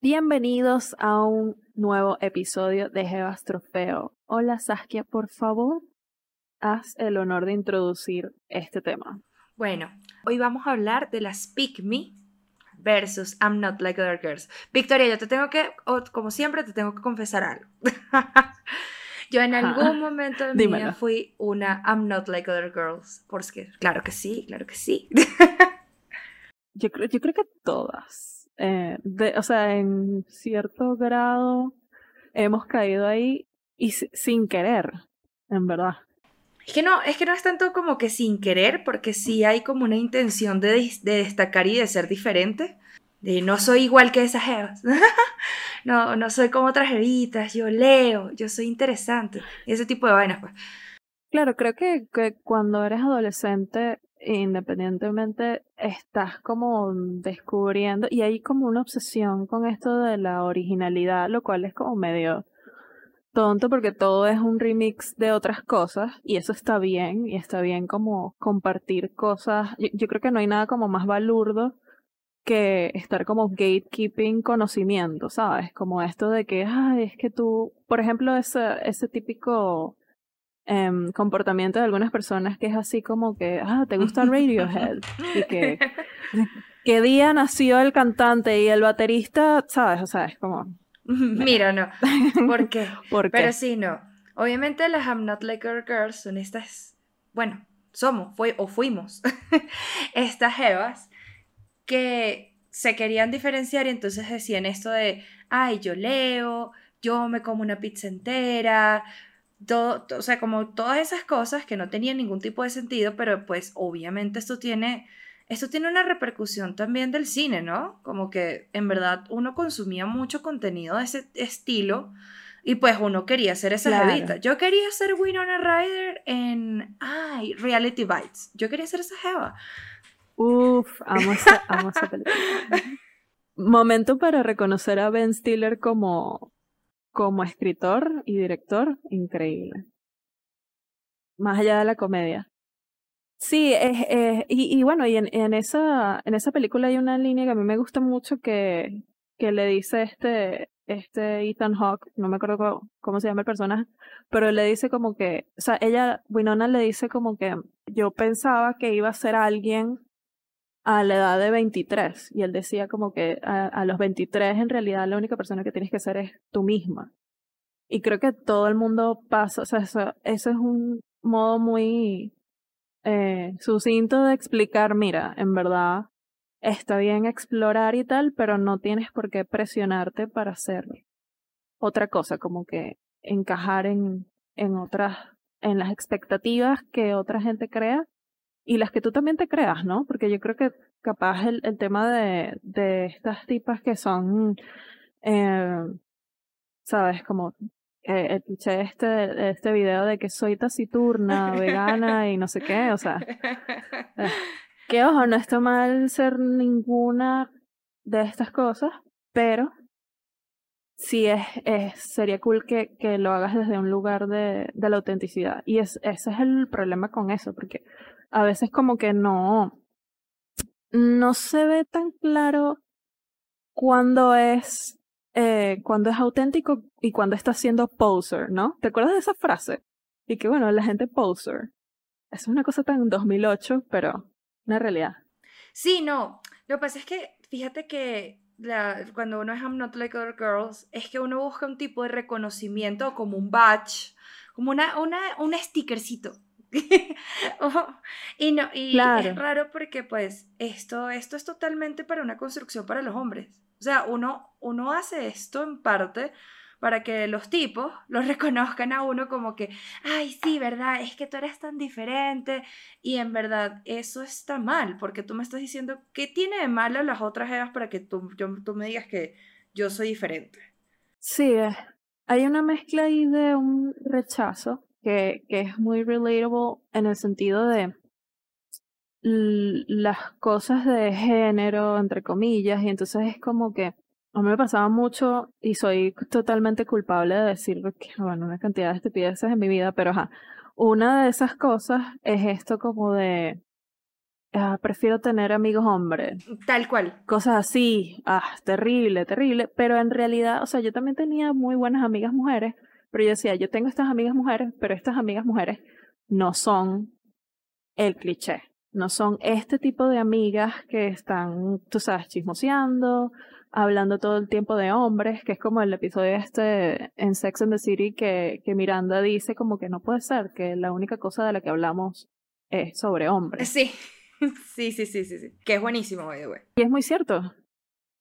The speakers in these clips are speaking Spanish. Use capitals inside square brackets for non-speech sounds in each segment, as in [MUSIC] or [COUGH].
Bienvenidos a un nuevo episodio de Jebas Trofeo. Hola Saskia, por favor, haz el honor de introducir este tema. Bueno, hoy vamos a hablar de las Pick Me versus I'm Not Like Other Girls. Victoria, yo te tengo que, como siempre, te tengo que confesar algo. [LAUGHS] yo en algún momento de mi vida fui una I'm Not Like Other Girls. Porque, claro que sí, claro que sí. [LAUGHS] yo, creo, yo creo que todas. Eh, o sea, en cierto grado hemos caído ahí y sin querer, en verdad. Es que no, es que no es tanto como que sin querer, porque sí hay como una intención de, destacar y de ser diferente. No soy igual que esas jevas. [LAUGHS] no, no soy como otras jevitas, yo leo, yo soy interesante. ese tipo de vainas, pues. Claro, creo que, que cuando eres adolescente, independientemente, estás como descubriendo, y hay como una obsesión con esto de la originalidad, lo cual es como medio tonto porque todo es un remix de otras cosas y eso está bien y está bien como compartir cosas. Yo, creo que no hay nada como más balurdo que estar como gatekeeping conocimiento, ¿sabes? Como esto de que, ay, es que tú, por ejemplo, ese, ese típico em, comportamiento de algunas personas que es así como que, ah, ¿te gusta Radiohead? y que, [LAUGHS] ¿qué día nació el cantante y el baterista? ¿Sabes? O sea, es como, [LAUGHS] Mira, no. [LAUGHS] ¿Por qué? Pero sí, no. Obviamente las I'm Not Like Other Girls son estas, bueno, somos, fue, o fuimos, estas jevas que se querían diferenciar y entonces decían esto de, ay, yo leo, yo me como una pizza entera, todo, o sea, como todas esas cosas que no tenían ningún tipo de sentido, pero pues obviamente esto tiene esto tiene una repercusión también del cine, ¿no? Como que en verdad uno consumía mucho contenido de ese estilo y pues uno quería ser esa jevita. Yo quería ser Winona Ryder en, ay, Reality Bites. Yo quería ser esa jeva. Uf, amo esa, amo esa película. [LAUGHS] Momento para reconocer a Ben Stiller como, como escritor y director, increíble. Más allá de la comedia. Sí, es, y, y, bueno, y en, en, esa, en esa película hay una línea que a mí me gusta mucho que, que le dice este, este Ethan Hawke, no me acuerdo cómo, se llama el personaje, pero le dice como que, o sea, ella, Winona le dice como que yo pensaba que iba a ser alguien a la edad de 23, y él decía como que a, los 23 en realidad la única persona que tienes que ser es tú misma. Y creo que todo el mundo pasa, o sea, eso, eso es un modo muy eh, sucinto de explicar, mira, en verdad está bien explorar y tal, pero no tienes por qué presionarte para hacer otra cosa, como que encajar en, en otras, en las expectativas que otra gente crea y las que tú también te creas, ¿no? Porque yo creo que capaz el, tema de, de estas tipas que son, eh, sabes, como eh, escuché este, este video de que soy taciturna, vegana y no sé qué, o sea, eh, que ojo, no está mal ser ninguna de estas cosas, pero sí es, es sería cool que, que lo hagas desde un lugar de, de la autenticidad. Y es, ese es el problema con eso, porque a veces como que no, no se ve tan claro cuando es eh, cuando es auténtico y cuando está siendo poser, ¿no? ¿Te acuerdas de esa frase? Y que bueno, la gente poser. Es una cosa tan 2008, pero una realidad. Sí, no. Lo que pasa es que, fíjate que la, cuando uno es I'm not like other girls, es que uno busca un tipo de reconocimiento como un badge, como una, una, un stickercito. [LAUGHS] y no, y es raro porque pues esto, esto es totalmente para una construcción para los hombres. O sea, uno, uno hace esto en parte para que los tipos [LAUGHS] los reconozcan a uno como que, ay, sí, ¿verdad? Es que tú eres tan diferente. Y en verdad, eso está mal, porque tú me estás diciendo, ¿qué tiene de malo las otras Evas para que tú, tú me digas que yo soy diferente? Sí, eh, hay una mezcla ahí de un rechazo que, que es muy relatable en el sentido de las cosas de género, entre comillas, y entonces es como que, a mí me pasaba mucho y soy totalmente culpable de decir que, bueno, una cantidad de estupideces en mi vida, pero ajá, una de esas cosas es esto como de, ah, prefiero tener amigos hombres. Tal cual. Cosas así, ah, terrible, terrible, pero en realidad, o sea, yo también tenía muy buenas amigas mujeres, pero yo decía, yo tengo estas amigas mujeres, pero estas amigas mujeres no son el cliché, no son este tipo de amigas que están, tú sabes, chismoseando, hablando todo el tiempo de hombres, que es como el episodio este en Sex and the City que, que Miranda dice como que no puede ser, que la única cosa de la que hablamos es sobre hombres. Sí, [LAUGHS] sí, sí, sí, sí, sí. que es buenísimo, güey. Y es muy cierto,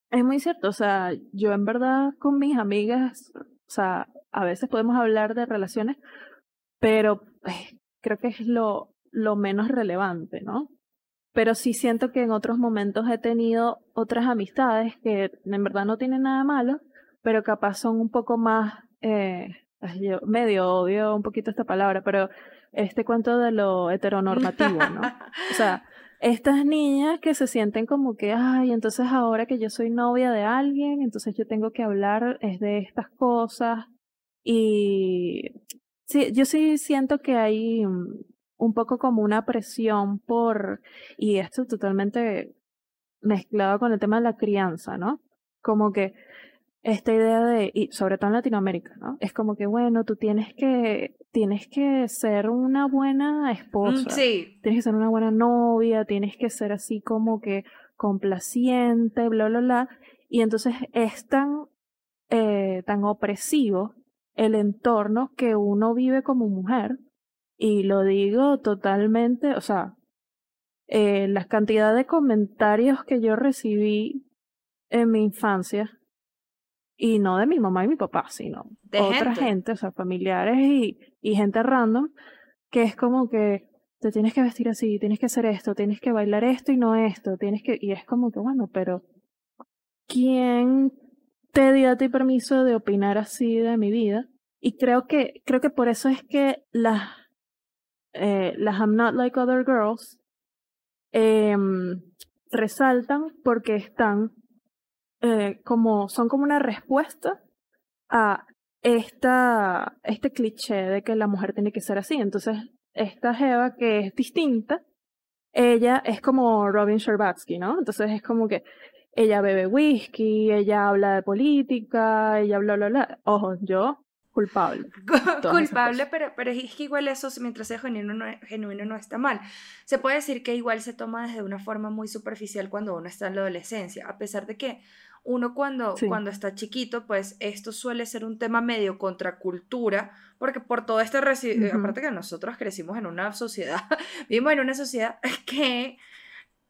es muy cierto, o sea, yo en verdad con mis amigas, o sea, a veces podemos hablar de relaciones, pero eh, creo que es lo, lo menos relevante, ¿no? pero sí siento que en otros momentos he tenido otras amistades que en verdad no tienen nada malo, pero capaz son un poco más, eh, yo medio odio un poquito esta palabra, pero este cuento de lo [LAUGHS] heteronormativo, ¿no? O sea, estas niñas que se sienten como que, ay, entonces ahora que yo soy novia de alguien, entonces yo tengo que hablar es de estas cosas. Y sí, yo sí siento que hay un poco como una presión por, y esto totalmente mezclado con el tema de la crianza, ¿no? Como que esta idea de, y sobre todo en Latinoamérica, ¿no? Es como que, bueno, tú tienes que, tienes que ser una buena esposa. Sí. Tienes que ser una buena novia, tienes que ser así como que complaciente, bla, bla, bla. Y entonces es tan, eh, tan opresivo el entorno que uno vive como mujer y lo digo totalmente, o sea, eh, la cantidad de comentarios que yo recibí en mi infancia, y no de mi mamá y mi papá, sino de otra gente. o sea, familiares y, y gente random, que es como que te tienes que vestir así, tienes que hacer esto, tienes que bailar esto y no esto, tienes que, y es como que, bueno, pero ¿quién te dio a ti permiso de opinar así de mi vida? Y creo que, creo que por eso es que las eh, las I'm Not Like Other Girls em, resaltan porque están eh, como, son como una respuesta a esta, este cliché de que la mujer tiene que ser así. Entonces, esta Jeva que es distinta, ella es como Robin Sherbatsky, ¿no? Entonces es como que ella bebe whisky, ella habla de política, ella bla, bla, bla. Ojo, yo culpable. [LAUGHS] culpable, pero, pero es que igual eso, mientras sea genuino no, genuino, no está mal. Se puede decir que igual se toma desde una forma muy superficial cuando uno está en la adolescencia, a pesar de que uno cuando, cuando está chiquito, pues esto suele ser un tema medio contracultura, porque por todo este, aparte que nosotros crecimos en una sociedad, [LAUGHS] vivimos en una sociedad [LAUGHS] que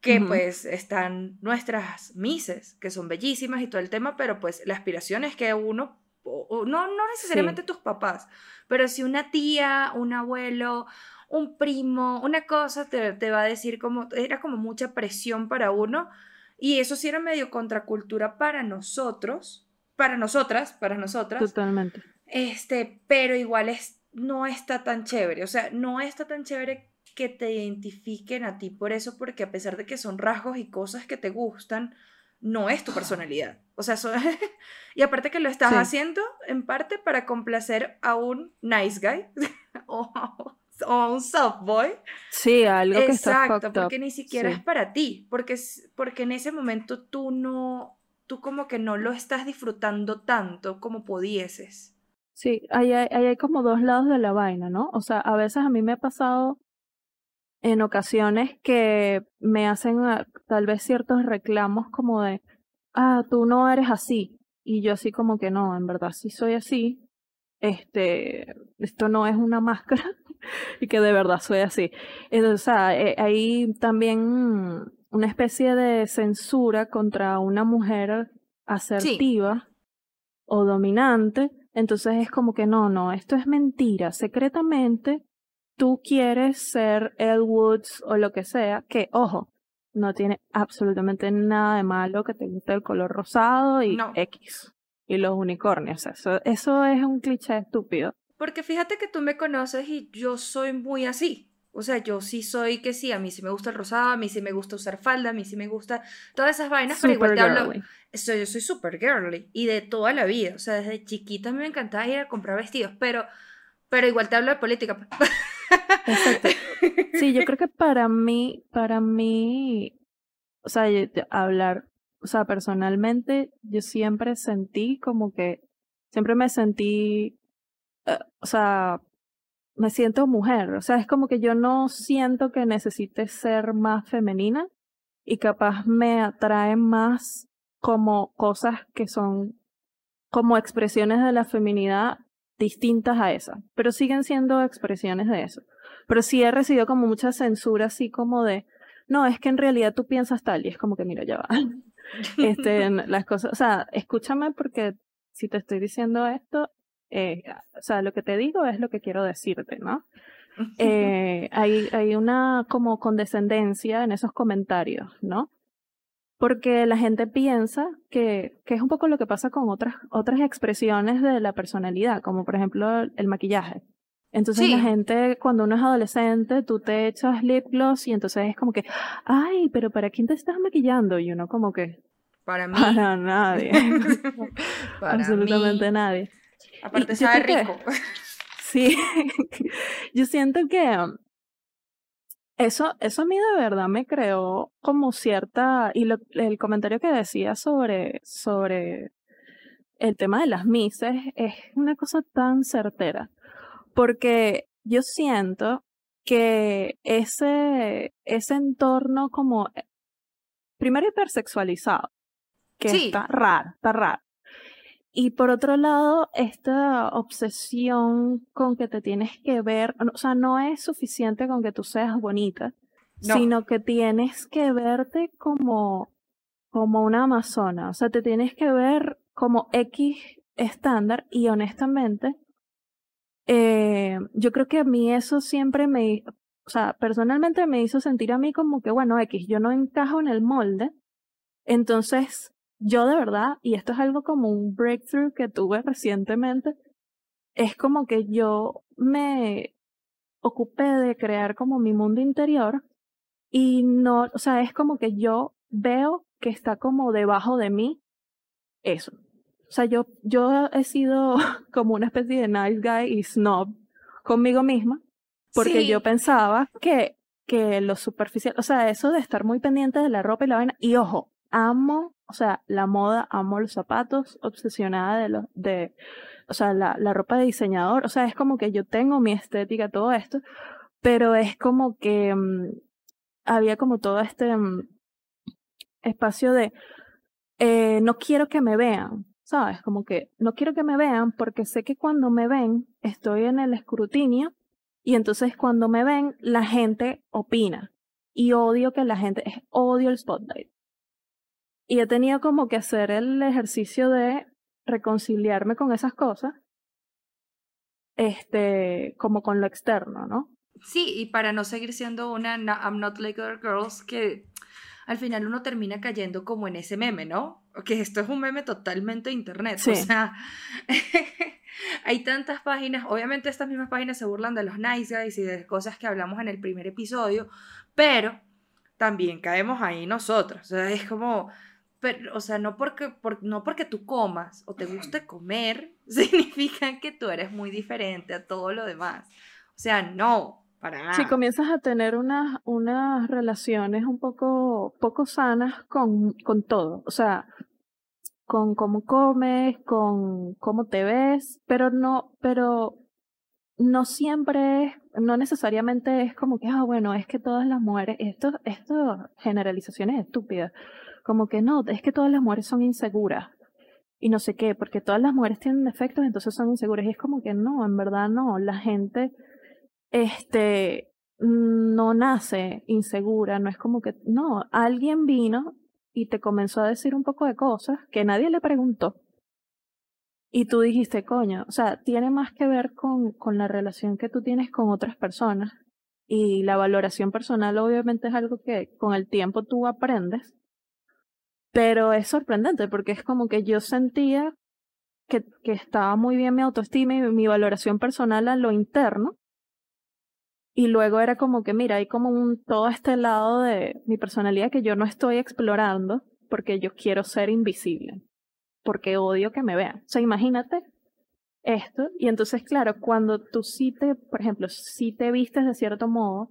que pues están nuestras mises, que son bellísimas y todo el tema, pero pues la aspiración es que uno no, no necesariamente tus papás, pero si una tía, un abuelo, un primo, una cosa te, te, va a decir como, era como mucha presión para uno y eso sí era medio contracultura para nosotros, para nosotras, para nosotras. Totalmente. Este, pero igual es, no está tan chévere, o sea, no está tan chévere que te identifiquen a ti por eso, porque a pesar de que son rasgos y cosas que te gustan, no es tu personalidad. O sea, [LAUGHS] y aparte que lo estás haciendo en parte para complacer a un nice guy [LAUGHS] o, a un soft boy. Sí, algo que está Exacto, porque ni siquiera es para ti, porque, porque en ese momento tú no, tú como que no lo estás disfrutando tanto como pudieses. Sí, ahí hay, hay como dos lados de la vaina, ¿no? O sea, a veces a mí me ha pasado en ocasiones que me hacen ah, tal vez ciertos reclamos como de, ah, tú no eres así. Y yo así como que no, en verdad sí soy así. Este, esto no es una máscara [LAUGHS] y que de verdad soy así. Entonces, o sea, eh, hay también una especie de censura contra una mujer asertiva o dominante. Entonces es como que no, no, esto es mentira. Secretamente tú quieres ser Ed Woods o lo que sea, que ojo, no tiene absolutamente nada de malo que te guste el color rosado y X. Y los unicornios. Eso, eso es un cliché estúpido. Porque fíjate que tú me conoces y yo soy muy así. O sea, yo sí soy que sí, a mí sí me gusta el rosado, a mí sí me gusta usar falda, a mí sí me gusta todas esas vainas, pero igual te hablo. Soy, yo soy súper girly y de toda la vida. O sea, desde chiquita me encantaba ir a comprar vestidos, pero, pero igual te hablo de política. Exacto. Sí, yo creo que para mí, para mí, o sea, hablar, o sea, personalmente, yo siempre sentí como que, siempre me sentí, eh, o sea, me siento mujer, o sea, es como que yo no siento que necesite ser más femenina y capaz me atraen más como cosas que son como expresiones de la feminidad distintas a esas, pero siguen siendo expresiones de eso. Pero sí he recibido como mucha censura así como de, no, es que en realidad tú piensas tal y es como que mira, ya va. Este, [LAUGHS] las cosas, o sea, escúchame porque si te estoy diciendo esto, eh, o sea, lo que te digo es lo que quiero decirte, ¿no? [LAUGHS] Eh, hay, hay una como condescendencia en esos comentarios, ¿no? Porque la gente piensa que, que es un poco lo que pasa con otras, otras expresiones de la personalidad, como por ejemplo el maquillaje. Entonces la gente, cuando uno es adolescente, tú te echas lip gloss y entonces es como que, ay, pero ¿para quién te estás maquillando? Y uno como que... Para mí. Para nadie. [LAUGHS] para Absolutamente nadie. Aparte sabe rico. [LAUGHS] sí, [LAUGHS] yo siento que eso, eso a mí de verdad me creó como cierta, y el comentario que decía sobre, sobre el tema de las mises es una cosa tan certera, porque yo siento que ese, ese entorno como, eh, primero hipersexualizado, que está raro, está raro. Y por otro lado, esta obsesión con que te tienes que ver, o sea, no es suficiente con que tú seas bonita, sino que tienes que verte como, como una amazona, o sea, te tienes que ver como X estándar y honestamente, eh, yo creo que a mí eso siempre me, o sea, personalmente me hizo sentir a mí como que, bueno, X, yo no encajo en el molde, entonces yo de verdad, y esto es algo como un breakthrough que tuve recientemente, es como que yo me ocupé de crear como mi mundo interior y no, o sea, es como que yo veo que está como debajo de mí eso. O sea, yo, yo he sido [LAUGHS] como una especie de nice guy y snob conmigo misma, porque yo pensaba que, que lo superficial, o sea, eso de estar muy pendiente de la ropa y la vaina, y ojo, amo o sea, la moda, amo los zapatos, obsesionada de los, de, o sea, la, la ropa de diseñador, o sea, es como que yo tengo mi estética, todo esto, pero es como que mm, había como todo este mm, espacio de, eh, no quiero que me vean, ¿sabes? Como que no quiero que me vean porque sé que cuando me ven estoy en el escrutinio y entonces cuando me ven la gente opina y odio que la gente, odio el spotlight. Y he tenido como que hacer el ejercicio de reconciliarme con esas cosas, este, como con lo externo, ¿no? Sí, y para no seguir siendo una I'm not like other girls, que al final uno termina cayendo como en ese meme, ¿no? Que esto es un meme totalmente internet. O sea, [LAUGHS] hay tantas páginas, obviamente estas mismas páginas se burlan de los nice guys y de cosas que hablamos en el primer episodio, pero también caemos ahí nosotros. O sea, es como, pero, o sea, no porque, no porque tú comas o te guste [CLEARS THROAT] comer, [LAUGHS] significa que tú eres muy diferente a todo lo demás. O sea, no, para nada. Si comienzas a tener unas, unas relaciones un poco, poco sanas con, con todo, o sea, con cómo comes, con cómo te ves, pero no, pero no siempre es, no necesariamente es como que, ah, bueno, es que todas las mujeres, esto, esto generalizaciones estúpidas como que no, es que todas las mujeres son inseguras y no sé qué, porque todas las mujeres tienen defectos, entonces son inseguras. Y es como que no, en verdad no, la gente este no nace insegura, no es como que no, alguien vino y te comenzó a decir un poco de cosas que nadie le preguntó. Y tú dijiste, coño, o sea, tiene más que ver con, con la relación que tú tienes con otras personas. Y la valoración personal obviamente es algo que con el tiempo tú aprendes pero es sorprendente porque es como que yo sentía que, que estaba muy bien mi autoestima y mi valoración personal a lo interno. Y luego era como que, mira, hay como un, todo este lado de mi personalidad que yo no estoy explorando porque yo quiero ser invisible, porque odio que me vean. O sea, imagínate esto. Y entonces, claro, cuando tú sí te, por ejemplo, si te vistes de cierto modo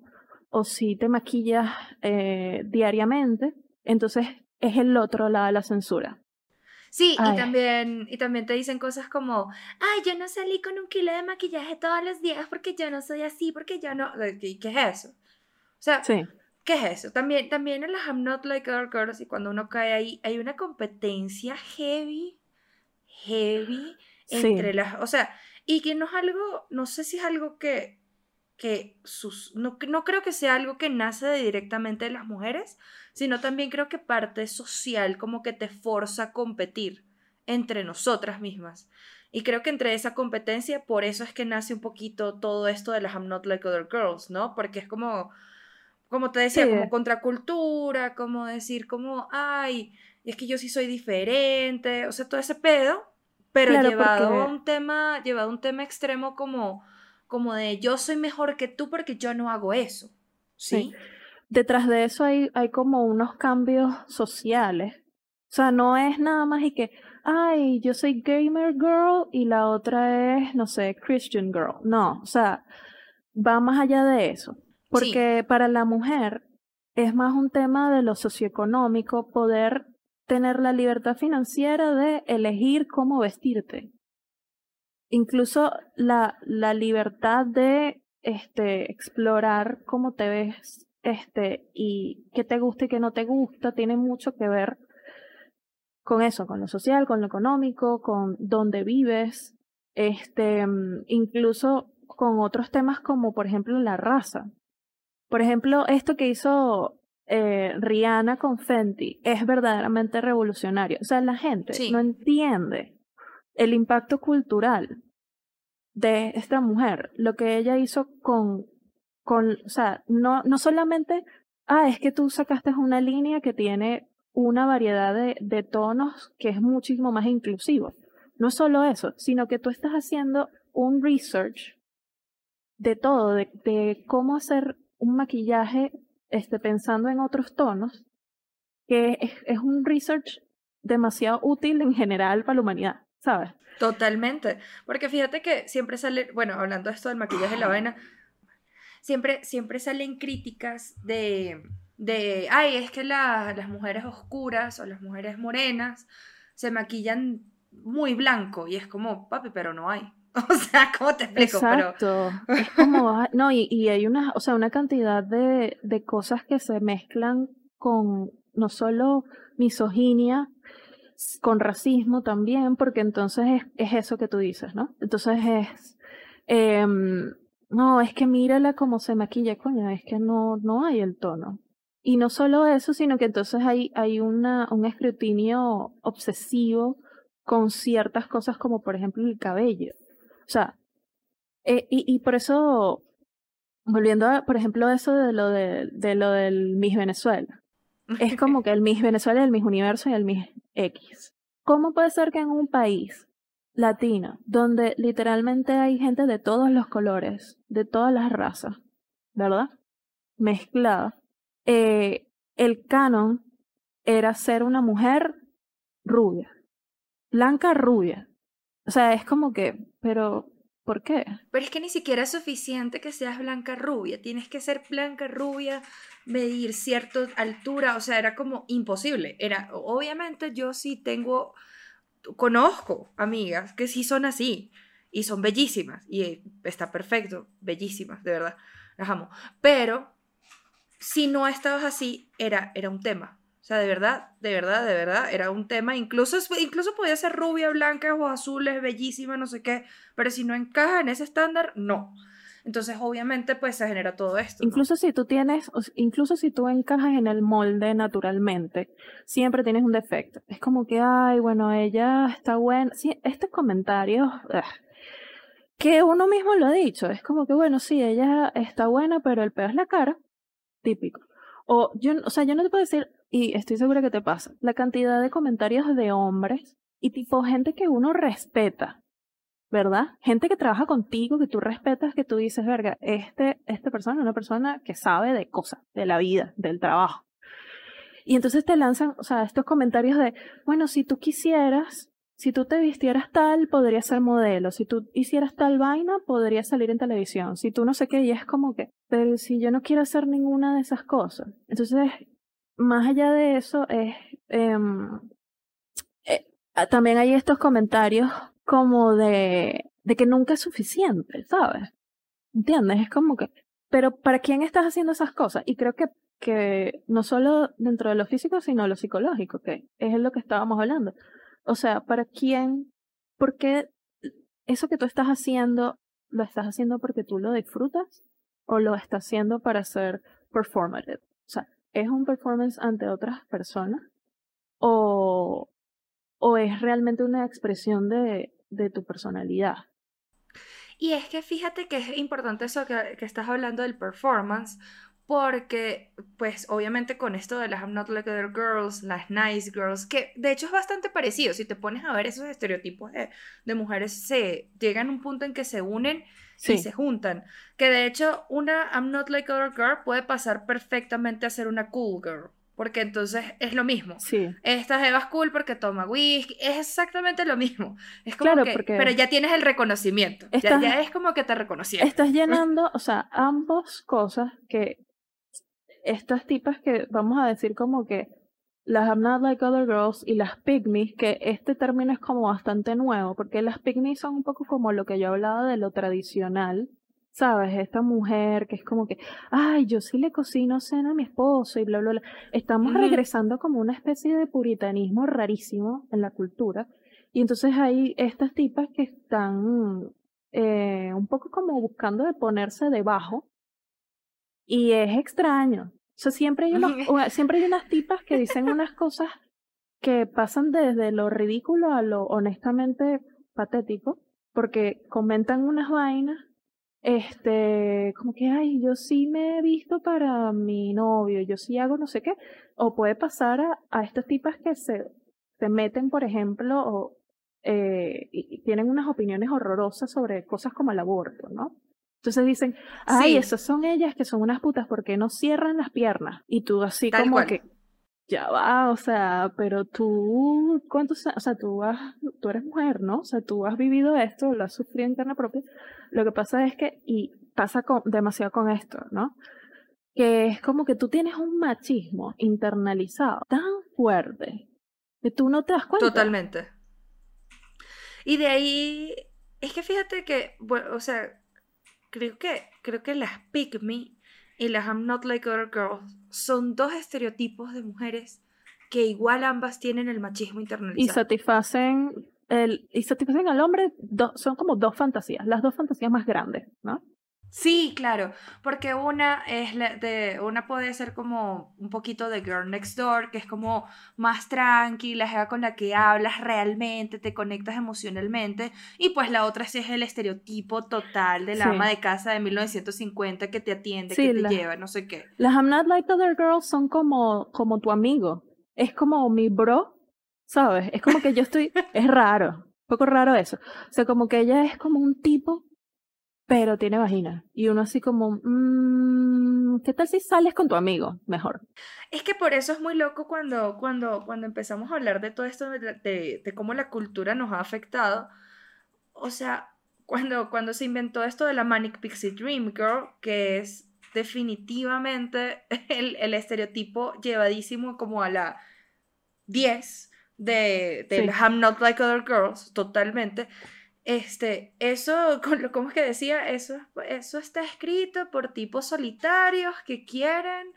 o si te maquillas eh, diariamente, entonces es el otro lado de la censura. Sí, y también, y también te dicen cosas como, ay, yo no salí con un kilo de maquillaje todos los días porque yo no soy así, porque yo no... ¿Qué, qué es eso? O sea, ¿qué es eso? También, también en las I'm Not Like Other Girls y cuando uno cae ahí, hay una competencia heavy, heavy entre las... O sea, y que no es algo, no sé si es algo que, que sus, no, no creo que sea algo que nace directamente de las mujeres, sino también creo que parte social como que te forza a competir entre nosotras mismas. Y creo que entre esa competencia, por eso es que nace un poquito todo esto de las I'm not like other girls, ¿no? Porque es como, como te decía, como contracultura, como decir, como, ay, es que yo sí soy diferente, o sea, todo ese pedo, pero llevado a un tema, llevado a un tema extremo como, como de yo soy mejor que tú porque yo no hago eso, ¿sí? sí detrás de eso hay, hay como unos cambios sociales. O sea, no es nada más y que, ay, yo soy gamer girl y la otra es, no sé, Christian girl. No, o sea, va más allá de eso. Porque para la mujer es más un tema de lo socioeconómico poder tener la libertad financiera de elegir cómo vestirte. Incluso la, la libertad de este, explorar cómo te ves este, y qué te gusta y qué no te gusta, tiene mucho que ver con eso, con lo social, con lo económico, con dónde vives, este, incluso con otros temas como por ejemplo la raza. Por ejemplo, esto que hizo eh, Rihanna con Fenty es verdaderamente revolucionario. O sea, la gente no entiende el impacto cultural de esta mujer, lo que ella hizo con con, o sea, no, no solamente, ah, es que tú sacaste una línea que tiene una variedad de, tonos que es muchísimo más inclusivo. No solo eso, sino que tú estás haciendo un research de todo, de, de cómo hacer un maquillaje este, pensando en otros tonos, que es, es, un research demasiado útil en general para la humanidad, ¿sabes? Totalmente, porque fíjate que siempre sale, bueno, hablando de esto del maquillaje y la [CLEARS THROAT] vaina, siempre, siempre salen críticas de, de ay, es que las mujeres oscuras o las mujeres morenas se maquillan muy blanco y es como, papi, pero no hay. [LAUGHS] O sea, ¿cómo te explico? Exacto. Es como, no, y, y, hay una, o sea, una cantidad de, de cosas que se mezclan con no solo misoginia, con racismo también, porque entonces es, es eso que tú dices, ¿no? Entonces es, eh, no, es que mírala cómo se maquilla, coño, es que no, no hay el tono. Y no solo eso, sino que entonces hay, hay una, un escrutinio obsesivo con ciertas cosas como por ejemplo el cabello. O sea, eh, y, y por eso, volviendo a, por ejemplo, eso de lo, de, de lo del Miss Venezuela. Es como que el Miss Venezuela, el Miss Universo y el Miss X. ¿Cómo puede ser que en un país latino, donde literalmente hay gente de todos los colores, de todas las razas, ¿verdad? Mezclada. Eh, el canon era ser una mujer rubia, blanca rubia. O sea, es como que, pero ¿por qué? Pero es que ni siquiera es suficiente que seas blanca rubia, tienes que ser blanca rubia, medir cierta altura, o sea, era como imposible. Era, obviamente yo sí tengo conozco amigas que sí son así y son bellísimas y está perfecto, bellísimas, de verdad, las amo. Pero si no estabas así, era, era un tema. O sea, de verdad, de verdad, de verdad, era un tema. Incluso, incluso podía ser rubia, blanca o azules, bellísima, no sé qué. Pero si no encaja en ese estándar, no. Entonces, obviamente, pues se genera todo esto. Incluso si tú tienes, incluso si tú encajas en el molde naturalmente, siempre tienes un defecto. Es como que, ay, bueno, ella está buena. Sí, estos comentarios, que uno mismo lo ha dicho, es como que, bueno, sí, ella está buena, pero el peor es la cara. Típico. O, yo, o sea, yo no te puedo decir, y estoy segura que te pasa, la cantidad de comentarios de hombres y tipo gente que uno respeta ¿verdad? Gente que trabaja contigo, que tú respetas, que tú dices, verga, este, esta persona es una persona que sabe de cosas, de la vida, del trabajo. Y entonces te lanzan, o sea, estos comentarios de, bueno, si tú quisieras, si tú te vistieras tal, podrías ser modelo. Si tú hicieras tal vaina, podrías salir en televisión. Si tú no sé qué, y es como que, pero si yo no quiero hacer ninguna de esas cosas. Entonces, más allá de eso, es, em, eh, también hay estos comentarios como de, de que nunca es suficiente, ¿sabes? ¿Entiendes? Es como que, pero ¿para quién estás haciendo esas cosas? Y creo que, que no solo dentro de lo físico, sino lo psicológico, que es lo que estábamos hablando. O sea, ¿para quién? ¿Por qué eso que tú estás haciendo, lo estás haciendo porque tú lo disfrutas o lo estás haciendo para ser performative? ¿Es un performance ante otras personas o, o es realmente una expresión de, de tu personalidad. Y es que fíjate que es importante eso que, que, estás hablando del performance, porque pues obviamente con esto de las I'm not like other girls, las nice girls, que de hecho es bastante parecido, si te pones a ver esos estereotipos de, de mujeres, se llegan a un punto en que se unen y se juntan, que de hecho una I'm not like other girl puede pasar perfectamente a ser una cool girl porque entonces es lo mismo. Sí. Esta Eva cool porque toma whisky, es exactamente lo mismo. Es como que, pero ya tienes el reconocimiento, ya, es como que te reconocieron. Estás [LAUGHS] llenando, o sea, ambas cosas que estas tipas que vamos a decir como que las I'm not like other girls y las pygmies, que este término es como bastante nuevo, porque las pygmies son un poco como lo que yo hablaba de lo tradicional, ¿sabes? Esta mujer que es como que, ay, yo sí le cocino cena a mi esposo y bla, bla, bla. Estamos regresando como una especie de puritanismo rarísimo en la cultura. Y entonces hay estas tipas que están eh, un poco como buscando de ponerse debajo. Y es extraño. O sea, siempre hay, unos, [LAUGHS] siempre hay unas tipas que dicen unas cosas que pasan desde lo ridículo a lo honestamente patético, porque comentan unas vainas este, como que, ay, yo sí me he visto para mi novio, yo sí hago no sé qué, o puede pasar a, a estas tipas que se, se meten, por ejemplo, o, eh, y, tienen unas opiniones horrorosas sobre cosas como el aborto, ¿no? Entonces dicen, ay, esas son ellas que son unas putas porque no cierran las piernas. Y tú así como que, ya va, o sea, pero tú, ¿cuántos O sea, tú, has, tú eres mujer, ¿no? O sea, tú has vivido esto, lo has sufrido en carne propia. Lo que pasa es que, y pasa con, demasiado con esto, ¿no? Que es como que tú tienes un machismo internalizado tan fuerte que tú no te das cuenta. Totalmente. Y de ahí, es que fíjate que, bueno, o sea, creo que, creo que las pick y las I'm Not Like Other Girls son dos estereotipos de mujeres que igual ambas tienen el machismo internalizado. Y satisfacen, el, y satisfacen al hombre, son como dos fantasías, las dos fantasías más grandes, ¿no? Sí, claro, porque una es de una puede ser como un poquito de Girl Next Door, que es como más tranquila, con la que hablas realmente, te conectas emocionalmente, y pues la otra sí es el estereotipo total de la ama de casa de 1950 que te atiende, que te lleva, no sé qué. Las I'm Not Like Other Girls son como, como tu amigo, es como mi bro, ¿sabes? Es como que yo estoy, es raro, un poco raro eso, o sea, como que ella es como un tipo pero tiene vagina. Y uno así como, mmm, ¿qué tal si sales con tu amigo? Mejor. Es que por eso es muy loco cuando, cuando, cuando empezamos a hablar de todo esto, de, de, cómo la cultura nos ha afectado. O sea, cuando, cuando se inventó esto de la Manic Pixie Dream Girl, que es definitivamente [LAUGHS] el, el estereotipo llevadísimo como a la 10 de, de I'm Not Like Other Girls, totalmente este, eso, [LAUGHS] ¿cómo es que decía? Eso, eso está escrito por tipos solitarios que quieren,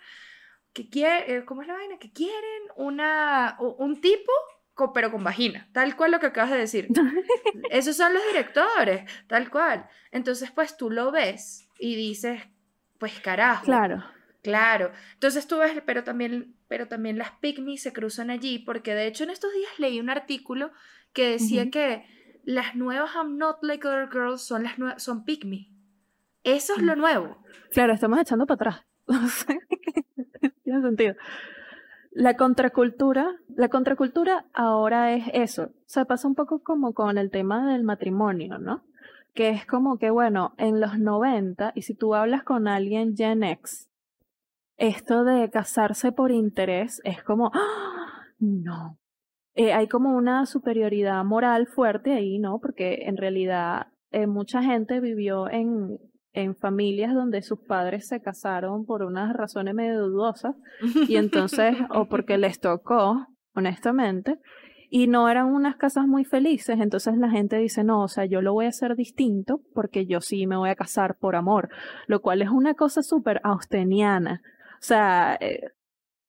que quieren, eh, ¿cómo es la vaina? Que quieren una, un tipo, pero con vagina, tal cual lo que acabas de decir. [LAUGHS] Esos son los directores, tal cual. Entonces, pues tú lo ves y dices, pues carajo. Claro. Claro. Entonces tú ves, pero también, pero también las pygmies se cruzan allí, porque de hecho en estos días leí un artículo que decía que las nuevas I'm Not Like Other Girls son las nuevas, son Pick Me. Eso es lo mm. nuevo. Claro, estamos echando para atrás. [LAUGHS] Tiene sentido. La contracultura, la contracultura ahora es eso. O sea, pasa un poco como con el tema del matrimonio, ¿no? que es como que, bueno, en los 90, y si tú hablas con alguien Gen X, esto de casarse por interés es como, ¡Ah! no. Eh, hay como una superioridad moral fuerte ahí, ¿no? Porque en realidad eh, mucha gente vivió en, en familias donde sus padres se casaron por unas razones medio dudosas y entonces, [LAUGHS] o porque les tocó, honestamente, y no eran unas casas muy felices, entonces la gente dice, no, o sea, yo lo voy a hacer distinto porque yo sí me voy a casar por amor, lo cual es una cosa súper austeniana. O sea, eh,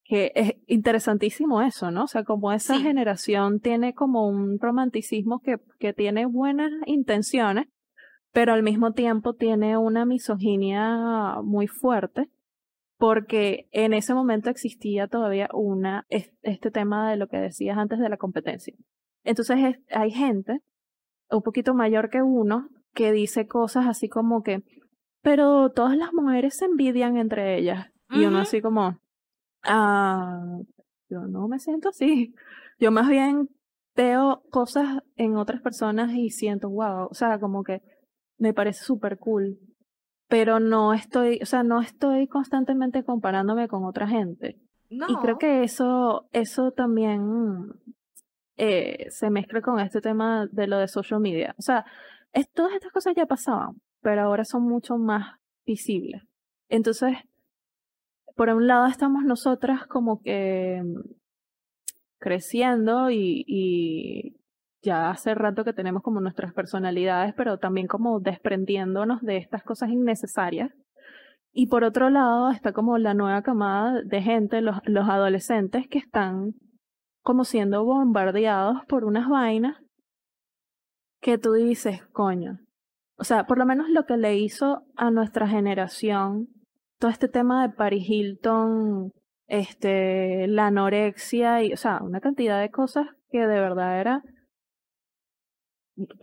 que es interesantísimo eso, ¿no? O sea, como esa generación tiene como un romanticismo que, que tiene buenas intenciones, pero al mismo tiempo tiene una misoginia muy fuerte, porque en ese momento existía todavía una, este tema de lo que decías antes de la competencia. Entonces hay gente un poquito mayor que uno que dice cosas así como que, pero todas las mujeres se envidian entre ellas. Y uno así como, ah, yo no me siento así. Yo más bien veo cosas en otras personas y siento, wow, o sea, como que me parece súper cool. Pero no estoy, o sea, no estoy constantemente comparándome con otra gente. No. Y creo que eso, eso también eh, se mezcla con este tema de lo de social media. O sea, es, todas estas cosas ya pasaban, pero ahora son mucho más visibles. Entonces, por un lado estamos nosotras como que creciendo y, ya hace rato que tenemos como nuestras personalidades, pero también como desprendiéndonos de estas cosas innecesarias. Y por otro lado está como la nueva camada de gente, los, los adolescentes que están como siendo bombardeados por unas vainas que tú dices, coño. O sea, por lo menos lo que le hizo a nuestra generación todo este tema de Paris Hilton, este, la anorexia y, o sea, una cantidad de cosas que de verdad era,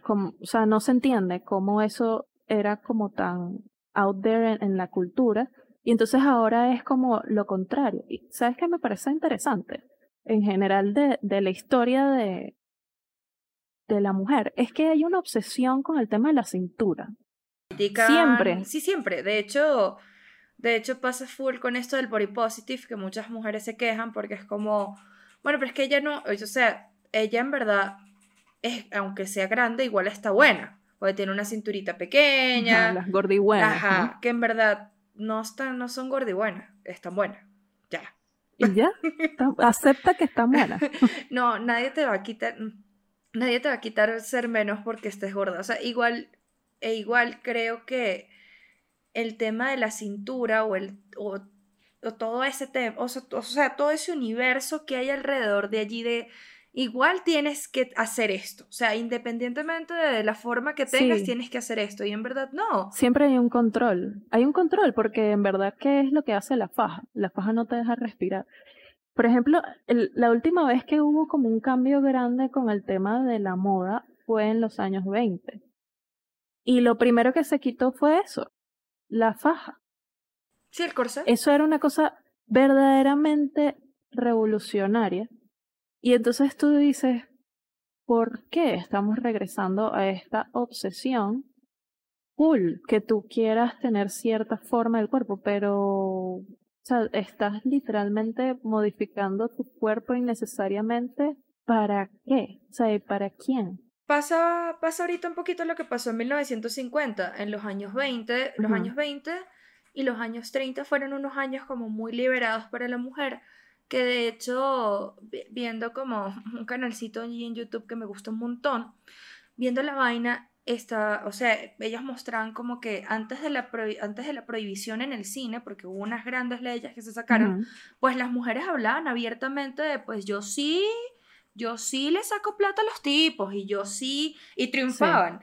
como, o sea, no se entiende cómo eso era como tan out there en, la cultura y entonces ahora es como lo contrario. Y sabes qué me parece interesante en general de, de la historia de, de la mujer es que hay una obsesión con el tema de la cintura. Siempre. Sí, siempre. De hecho, de hecho, pasa full con esto del body positive, que muchas mujeres se quejan porque es como, bueno, pero es que ella no, o sea, ella en verdad, es, aunque sea grande, igual está buena, porque tiene una cinturita pequeña. las gordibuenas. Ajá, que en verdad no, están, no son gordibuenas, están buenas, ya. ¿Y ya? Acepta que están buenas. [LAUGHS] no, nadie te va a quitar, nadie te va a quitar ser menos porque estés gorda, o sea, igual, e igual creo que el tema de la cintura o, el, o, todo ese tema, o sea, todo ese universo que hay alrededor de allí de igual tienes que hacer esto, o sea, independientemente de la forma que tengas, tienes que hacer esto y en verdad no. Siempre hay un control, hay un control porque en verdad, ¿qué es lo que hace la faja? La faja no te deja respirar. Por ejemplo, la última vez que hubo como un cambio grande con el tema de la moda fue en los años 20. Y lo primero que se quitó fue eso, la faja. Sí, el corsé. Eso era una cosa verdaderamente revolucionaria. Y entonces tú dices, ¿por qué estamos regresando a esta obsesión? Cool, que tú quieras tener cierta forma del cuerpo, pero o sea, estás literalmente modificando tu cuerpo innecesariamente. ¿Para qué? O sea, ¿para quién? Pasa, pasa ahorita un poquito lo que pasó en 1950, en los años 20, los años 20 y los años 30 fueron unos años como muy liberados para la mujer, que de hecho, viendo como [LAUGHS] un canalcito en YouTube que me gusta un montón, viendo la vaina, esta, o sea, ellos mostraban como que antes de, la antes de la prohibición en el cine, porque hubo unas grandes leyes que se sacaron, pues las mujeres hablaban abiertamente de, pues yo sí yo sí le saco plata a los tipos y yo sí, y triunfaban.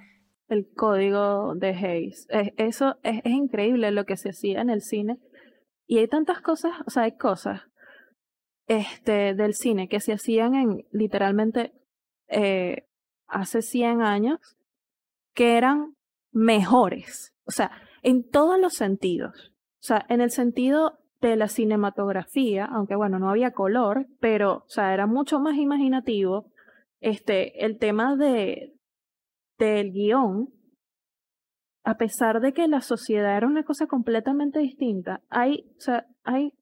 El código de Hayes. eso es, increíble lo que se hacía en el cine. Y hay tantas cosas, o sea, hay cosas este, del cine que se hacían en literalmente eh, hace 100 años que eran mejores. O sea, en todos los sentidos. O sea, en el sentido de la cinematografía, aunque bueno, no había color, pero, o sea, era mucho más imaginativo. Este, el tema de, del guion a pesar de que la sociedad era una cosa completamente distinta, hay, o sea, hay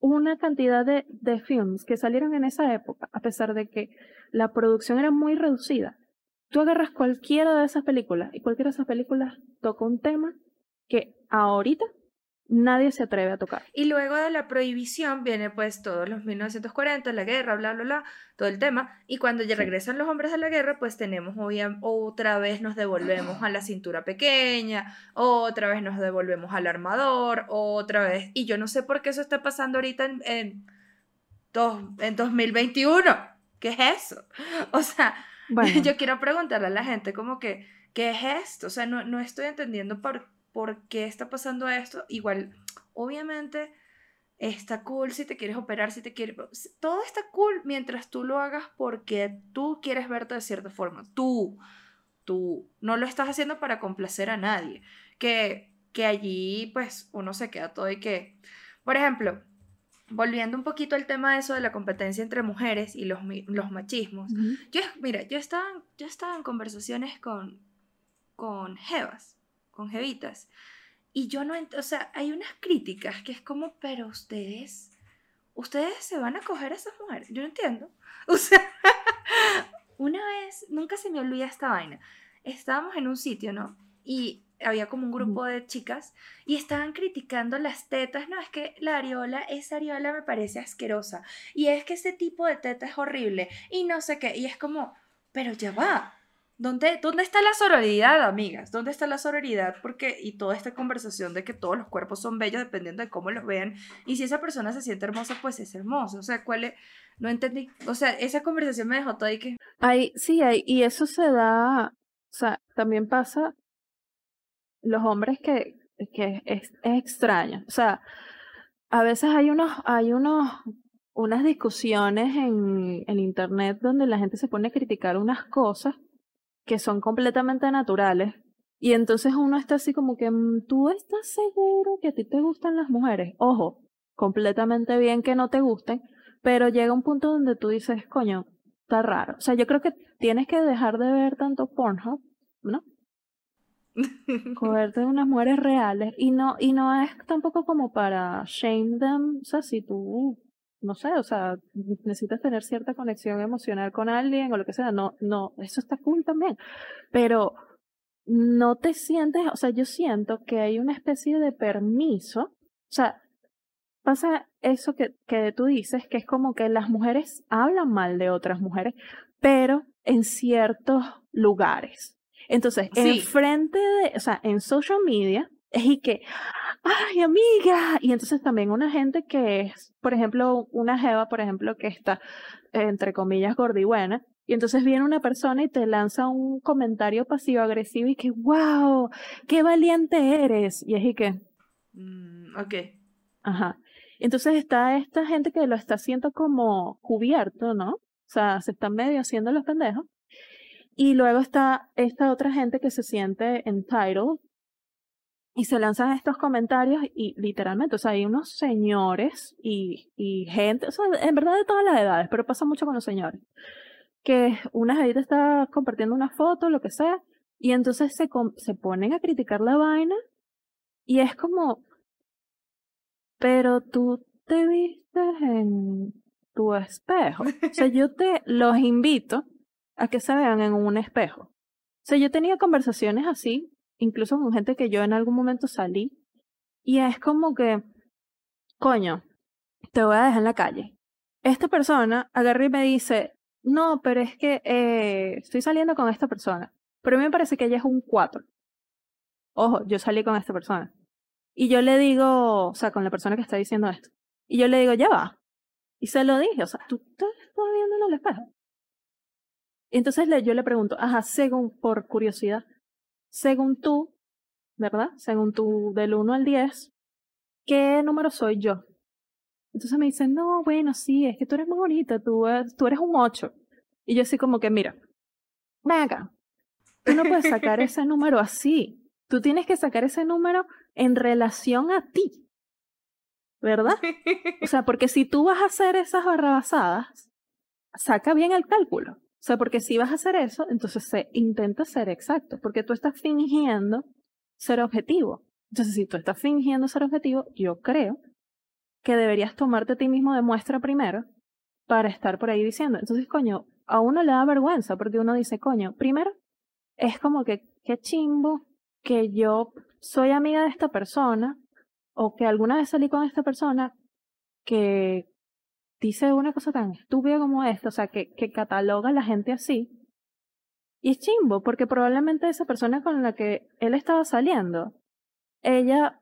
una cantidad de, de films que salieron en esa época, a pesar de que la producción era muy reducida. Tú agarras cualquiera de esas películas y cualquiera de esas películas toca un tema que ahorita nadie se atreve a tocar. Y luego de la prohibición viene pues todos los 1940, la guerra, bla, bla, bla, todo el tema. Y cuando ya regresan los hombres de la guerra, pues tenemos otra vez nos devolvemos a la cintura pequeña, otra vez nos devolvemos al armador, otra vez. Y yo no sé por qué eso está pasando ahorita en, en, en 2021. ¿Qué es eso? [LAUGHS] O sea, [LAUGHS] yo quiero preguntarle a la gente como que, ¿qué es esto? O sea, no, no estoy entendiendo por por qué está pasando esto. Igual, obviamente, está cool si te quieres operar, si te quieres... Todo está cool mientras tú lo hagas porque tú quieres verte de cierta forma. Tú, tú, no lo estás haciendo para complacer a nadie. Que, que allí, pues, uno se queda todo y que... Por ejemplo, volviendo un poquito al tema de eso de la competencia entre mujeres y los, los machismos. Yo, mira, yo estaba, yo estaba en conversaciones con, con Jevas con jevitas. Y yo no, o sea, hay unas críticas que es como, pero ustedes, ustedes se van a coger a esas mujeres. Yo no entiendo. [LAUGHS] O sea, una vez, nunca se me olvida esta vaina. Estábamos en un sitio, ¿no? Y había como un grupo de chicas y estaban criticando las tetas. No, es que la areola, esa areola me parece asquerosa. Y es que ese tipo de teta es horrible. Y no sé qué. Y es como, pero ya va. ¿Dónde, ¿Dónde está la sororidad, amigas? ¿Dónde está la sororidad? Porque, y toda esta conversación de que todos los cuerpos son bellos dependiendo de cómo los vean. Y si esa persona se siente hermosa, pues es hermosa. O sea, ¿cuál es? No entendí. O sea, esa conversación me dejó todo y que. Hay, sí, hay, y eso se da. O sea, también pasa. Los hombres que, que es, es extraño. O sea, a veces hay unos, hay unos, unas discusiones en el internet donde la gente se pone a criticar unas cosas que son completamente naturales. Y entonces uno está así como que, mm, ¿tú estás seguro que a ti te gustan las mujeres? Ojo, completamente bien que no te gusten, pero llega un punto donde tú dices, coño, está raro. O sea, yo creo que tienes que dejar de ver tanto Pornhub, ¿no? [LAUGHS] Cogerte de unas mujeres reales y no, y no es tampoco como para shame them, o sea, si tú no sé, o sea, necesitas tener cierta conexión emocional con alguien o lo que sea, no, no, eso está cool también, pero no te sientes, o sea, yo siento que hay una especie de permiso, o sea, pasa eso que, que tú dices, que es como que las mujeres hablan mal de otras mujeres, pero en ciertos lugares. Entonces, en frente de, o sea, en social media, es y que, ay, amiga. Y entonces también una gente que es, por ejemplo, una jeva, por ejemplo, que está, entre comillas, gordibuena. Y entonces viene una persona y te lanza un comentario pasivo-agresivo y que, wow, qué valiente eres. Y es y que... Mm, ok. Ajá. Entonces está esta gente que lo está haciendo como cubierto, ¿no? O sea, se están medio haciendo los pendejos. Y luego está esta otra gente que se siente entitled, y se lanzan estos comentarios y literalmente, o sea, hay unos señores y, y gente, o sea, en verdad de todas las edades, pero pasa mucho con los señores, que una gente está compartiendo una foto, lo que sea, y entonces se, se ponen a criticar la vaina y es como, pero tú te viste en tu espejo. O sea, yo te [LAUGHS] los invito a que se vean en un espejo. O sea, yo tenía conversaciones así incluso con gente que yo en algún momento salí, y es como que, coño, te voy a dejar en la calle. Esta persona agarra y me dice, no, pero es que eh, estoy saliendo con esta persona, pero a mí me parece que ella es un 4. Ojo, yo salí con esta persona. Y yo le digo, o sea, con la persona que está diciendo esto. Y yo le digo, ya va. Y se lo dije, o sea, tú te estás viendo en el espejo. Y entonces le, yo le pregunto, ajá, según, por curiosidad, según tú, ¿verdad? Según tú, del 1 al 10, ¿qué número soy yo? Entonces me dicen, no, bueno, sí, es que tú eres muy bonita, tú, tú eres un 8. Y yo así como que, mira, ven acá, tú no puedes sacar [LAUGHS] ese número así. Tú tienes que sacar ese número en relación a ti. ¿Verdad? O sea, porque si tú vas a hacer esas barrabasadas, saca bien el cálculo. O sea, porque si vas a hacer eso, entonces se intenta ser exacto, porque tú estás fingiendo ser objetivo. Entonces, si tú estás fingiendo ser objetivo, yo creo que deberías tomarte a ti mismo de muestra primero para estar por ahí diciendo. Entonces, coño, a uno le da vergüenza porque uno dice, coño, primero es como que qué chimbo que yo soy amiga de esta persona o que alguna vez salí con esta persona que dice una cosa tan estúpida como esta, o sea, que, que cataloga a la gente así. Y es chimbo, porque probablemente esa persona con la que él estaba saliendo, ella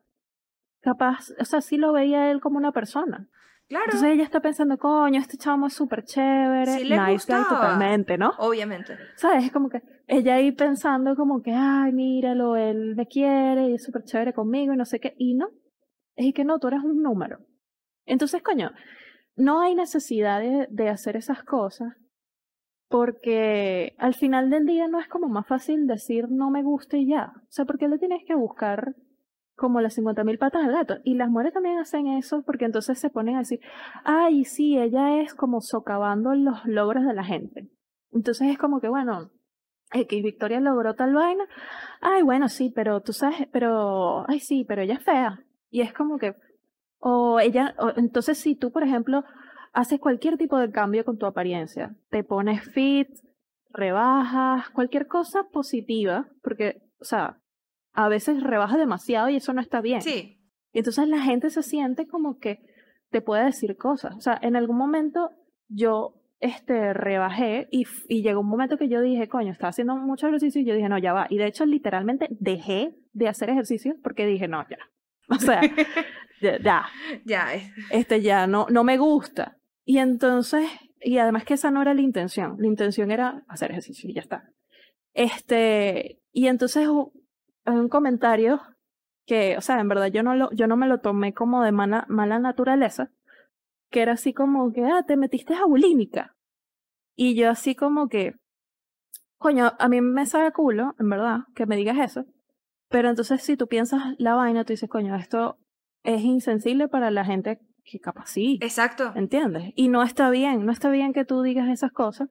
capaz, o sea, sí lo veía él como una persona. Claro. Entonces ella está pensando, coño, este chamo es súper chévere, sí nice guy totalmente, ¿no? Obviamente. ¿Sabes? Es como que ella ahí pensando como que, ay, míralo, él me quiere y es súper chévere conmigo y no sé qué. Y no, es que no, tú eres un número. Entonces, coño, no hay necesidad de, hacer esas cosas porque al final del día no es como más fácil decir no me gusta y ya. O sea, porque le tienes que buscar como las 50.000 patas al gato. Y las mujeres también hacen eso porque entonces se ponen a decir, ay, sí, ella es como socavando los logros de la gente. Entonces es como que, bueno, X Victoria logró tal vaina. Ay, bueno, sí, pero tú sabes, pero, ay, sí, pero ella es fea. Y es como que, o ella, entonces si tú, por ejemplo, haces cualquier tipo de cambio con tu apariencia, te pones fit, rebajas, cualquier cosa positiva, porque, o sea, a veces rebajas demasiado y eso no está bien. Sí. Y entonces la gente se siente como que te puede decir cosas. O sea, en algún momento yo este, rebajé y, y llegó un momento que yo dije, coño, estaba haciendo mucho ejercicio y yo dije, no, ya va. Y de hecho, literalmente dejé de hacer ejercicio porque dije, no, ya. [LAUGHS] O sea, ya. Ya. Este ya no, no me gusta. Y entonces, y además que esa no era la intención. La intención era hacer ejercicio y ya está. Este, y entonces un comentario que, o sea, en verdad yo no, lo, yo no me lo tomé como de mala, mala naturaleza, que era así como que, ah, te metiste a bulímica. Y yo así como que, coño, a mí me sabe culo, en verdad, que me digas eso. Pero entonces si tú piensas la vaina, tú dices, coño, esto es insensible para la gente que capaz sí. Exacto. ¿Entiendes? Y no está bien, no está bien que tú digas esas cosas,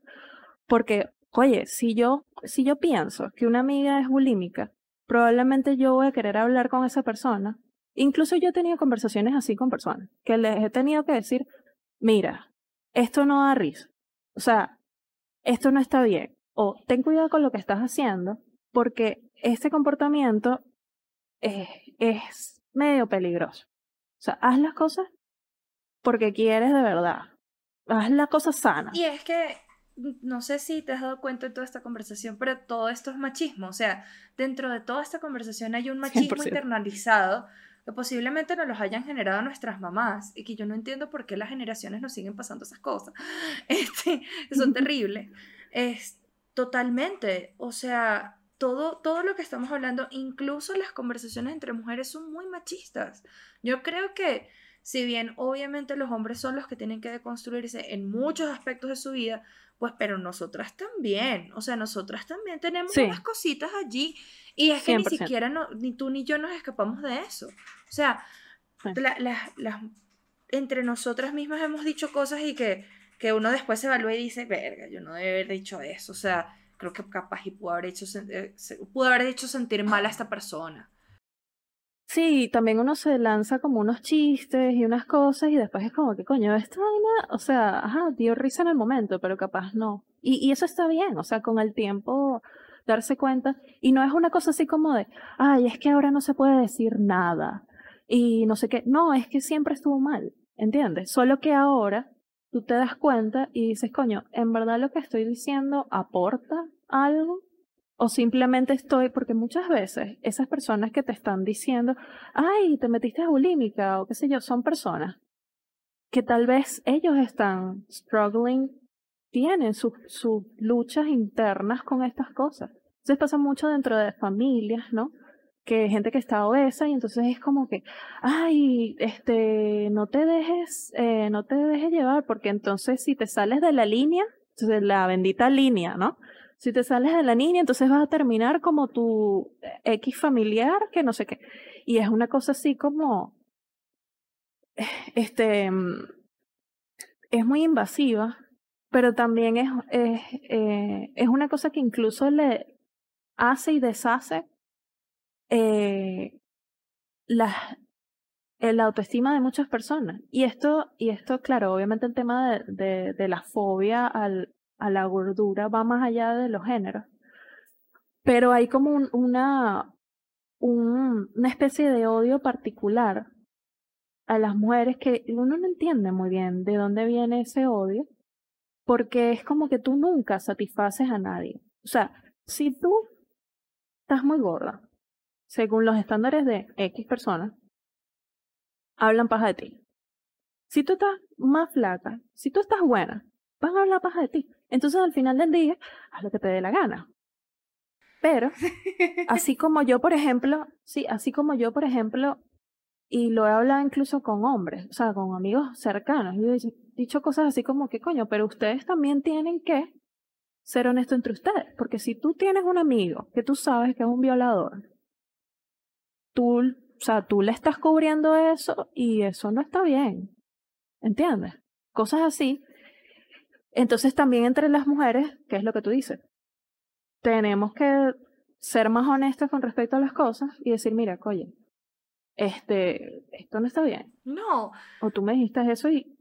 porque, oye, si yo, si yo pienso que una amiga es bulímica, probablemente yo voy a querer hablar con esa persona. Incluso yo he tenido conversaciones así con personas, que les he tenido que decir, mira, esto no da risa. O sea, esto no está bien. O ten cuidado con lo que estás haciendo, porque este comportamiento es, es medio peligroso. O sea, haz las cosas porque quieres de verdad. Haz la cosa sana. Y es que no sé si te has dado cuenta de toda esta conversación, pero todo esto es machismo. O sea, dentro de toda esta conversación hay un machismo internalizado que posiblemente nos los hayan generado nuestras mamás y que yo no entiendo por qué las generaciones nos siguen pasando esas cosas. [LAUGHS] Este, son [LAUGHS] terribles. Es totalmente, o sea, todo, todo lo que estamos hablando, incluso las conversaciones entre mujeres son muy machistas. Yo creo que si bien obviamente los hombres son los que tienen que deconstruirse en muchos aspectos de su vida, pues pero nosotras también, o sea, nosotras también tenemos unas cositas allí y es que ni siquiera ni tú ni yo nos escapamos de eso. O sea, entre nosotras mismas hemos dicho cosas y que, que uno después se evalúa y dice, verga, yo no debe haber dicho eso, o sea, creo que capaz y pudo haber hecho, eh, pudo haber hecho sentir mal a esta persona. Sí, también uno se lanza como unos chistes y unas cosas y después es como que coño, esta vaina, o sea, ajá, dio risa en el momento, pero capaz no. Y, y eso está bien, o sea, con el tiempo darse cuenta. Y no es una cosa así como de, ay, es que ahora no se puede decir nada. Y no sé qué. No, es que siempre estuvo mal, ¿entiendes? Solo que ahora tú te das cuenta y dices, coño, ¿en verdad lo que estoy diciendo aporta algo? O simplemente estoy, porque muchas veces esas personas que te están diciendo, ay, te metiste a bulímica o qué sé yo, son personas que tal vez ellos están struggling, tienen sus, sus luchas internas con estas cosas. Entonces pasa mucho dentro de familias, ¿no? Que gente que está obesa y entonces es como que, ay, este, no te dejes, eh, no te dejes llevar, porque entonces si te sales de la línea, de la bendita línea, ¿no? Si te sales de la niña, entonces vas a terminar como tu X familiar, que no sé qué. Y es una cosa así como, [SIGHS] este, es muy invasiva pero también es, es, eh, es una cosa que incluso le hace y deshace eh, la, la autoestima de muchas personas. Y esto, y esto claro, obviamente el tema de, la fobia a la gordura va más allá de los géneros. Pero hay como un, una, un, una especie de odio particular a las mujeres que uno no entiende muy bien de dónde viene ese odio, porque es como que tú nunca satisfaces a nadie. O sea, si tú estás muy gorda, según los estándares de X personas, hablan paja de ti. Si tú estás más flaca, si tú estás buena, van a hablar paja de ti. Entonces al final del día, haz lo que te dé la gana. Pero, [LAUGHS] así como yo, por ejemplo, sí, así como yo, por ejemplo, y lo he hablado incluso con hombres, o sea, con amigos cercanos, y he dicho cosas así como que, coño, pero ustedes también tienen que ser honestos entre ustedes, porque si tú tienes un amigo que tú sabes que es un violador, tú, o sea, tú le estás cubriendo eso y eso no está bien, ¿entiendes? Cosas así. Entonces también entre las mujeres, ¿qué es lo que tú dices? tenemos que ser más honestos con respecto a las cosas y decir, mira, oye, este, esto no está bien. No. O tú me dijiste eso y,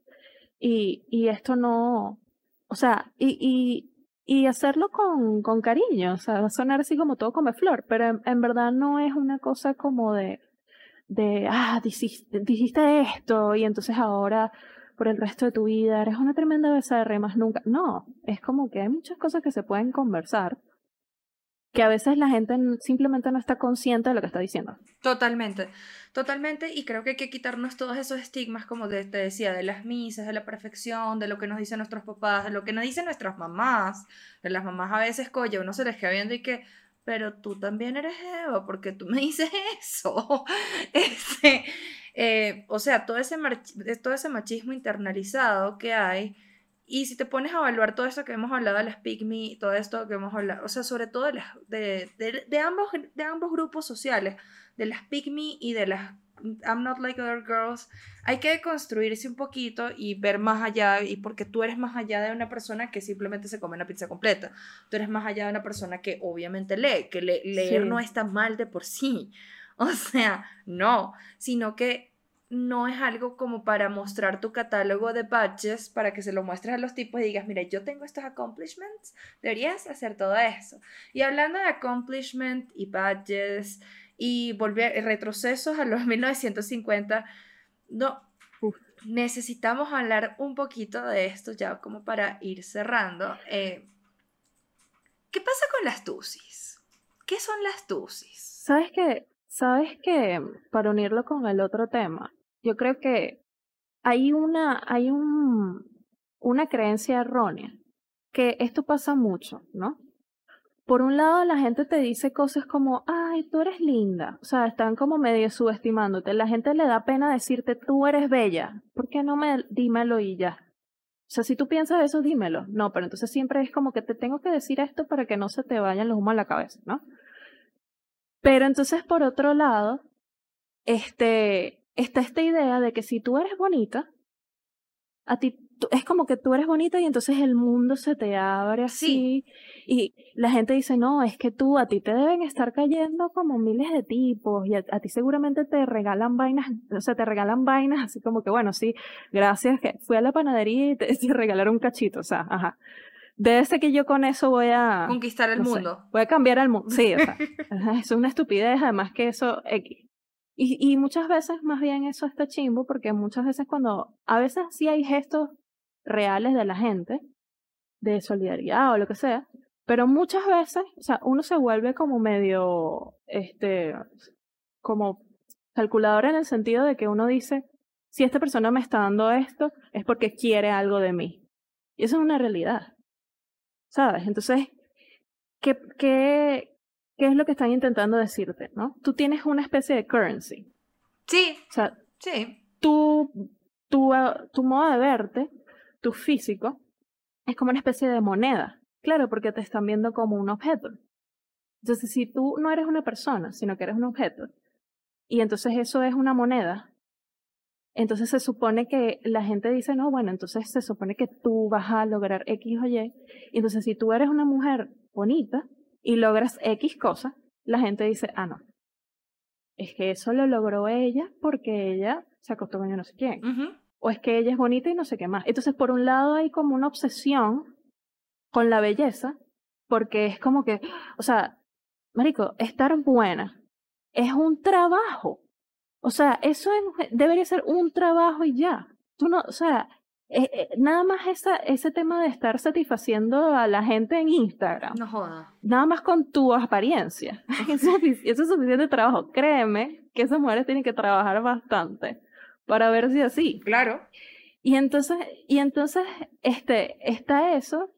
y, y esto no, o sea, y, y, y hacerlo con, con cariño, o sea, va a sonar así como todo come flor, pero en, verdad no es una cosa como de, de, ah, dijiste, dijiste esto y entonces ahora por el resto de tu vida eres una tremenda de más nunca. No, es como que hay muchas cosas que se pueden conversar que a veces la gente simplemente no está consciente de lo que está diciendo. Totalmente, totalmente, y creo que hay que quitarnos todos esos estigmas, como te, decía, de las misas, de la perfección, de lo que nos dicen nuestros papás, de lo que nos dicen nuestras mamás, de las mamás a veces, coye, uno se les queda viendo y que, pero tú también eres Eva, porque tú me [LAUGHS] dices eso. [LAUGHS] este, eh, o sea, ese, todo ese machismo internalizado que hay, y si te pones a evaluar todo esto que hemos hablado de las pygmy, todo esto que hemos hablado, o sea, sobre todo de, las, de, de, ambos, de ambos grupos sociales, de las pygmy y de las I'm not like other girls, hay que construirse un poquito y ver más allá, y porque tú eres más allá de una persona que simplemente se come una pizza completa, tú eres más allá de una persona que obviamente lee, que leer no está mal de por sí, [LAUGHS] o sea, no, sino que no es algo como para mostrar tu catálogo de badges para que se lo muestres a los tipos y digas, mira, yo tengo estos accomplishments, deberías hacer todo eso. Y hablando de accomplishment y badges y volver retrocesos a los [LAUGHS] 1950, no, necesitamos hablar un poquito de esto ya como para ir cerrando. Eh, ¿Qué pasa con las TUSIs? ¿Qué son las TUSIs? ¿Sabes qué? ¿Sabes que Para unirlo con el otro tema, yo creo que hay una, hay un, una creencia errónea, que esto pasa mucho, ¿no? Por un lado, la gente te dice cosas como, ay, tú eres linda. O sea, están como medio subestimándote. La gente le da pena decirte, tú eres bella. ¿Por qué no me dímelo y ya? O sea, si tú piensas eso, dímelo. No, pero entonces siempre es como que te tengo que decir esto para que no se te vayan los humos a la cabeza, ¿no? Pero entonces, por otro lado, este, está esta idea de que si tú eres bonita, a ti es como que tú eres bonita y entonces el mundo se te abre así. Y la gente dice, no, es que tú, a ti te deben estar cayendo como miles de tipos y a, ti seguramente te regalan vainas, o sea, te regalan vainas así como que, bueno, sí, gracias, que fui a la panadería y te, [LAUGHS] regalaron un cachito, o sea, ajá. Debe ser que yo con eso voy a... Conquistar el mundo. voy a cambiar el mundo. Sí, o sea, [LAUGHS] es una estupidez, además que eso, y, muchas veces más bien eso está chimbo porque muchas veces cuando, a veces sí hay gestos reales de la gente, de solidaridad o lo que sea, pero muchas veces, o sea, uno se vuelve como medio, este, como calculador en el sentido de que uno dice, si esta persona me está dando esto, es porque quiere algo de mí. Y eso es una realidad. ¿Sabes? Entonces, ¿qué, qué, ¿Qué es lo que están intentando decirte, no? Tú tienes una especie de currency. Sí. O sea, sí. Tu, tu, tu modo de verte, tu físico, es como una especie de moneda. Claro, porque te están viendo como un objeto. Entonces, si tú no eres una persona, sino que eres un objeto, y entonces eso es una moneda, Entonces se supone que la gente dice, no, bueno, entonces se supone que tú vas a lograr X o Y. Y entonces si tú eres una mujer bonita y logras X cosas, la gente dice, ah, no. Es que eso lo logró ella porque ella se acostó con yo no sé quién. O es que ella es bonita y no sé qué más. Entonces, por un lado hay como una obsesión con la belleza, porque es como que, o sea, Marico, estar buena es un trabajo. O sea, eso debería ser un trabajo y ya. Tú no, o sea, eh, eh, nada más esa, ese tema de estar satisfaciendo a la gente en Instagram. No joda. Nada más con tu apariencia. [LAUGHS] eso, es suficiente trabajo. Créeme que esas mujeres tienen que trabajar bastante para ver si así. Claro. Y entonces, y entonces, este, está eso,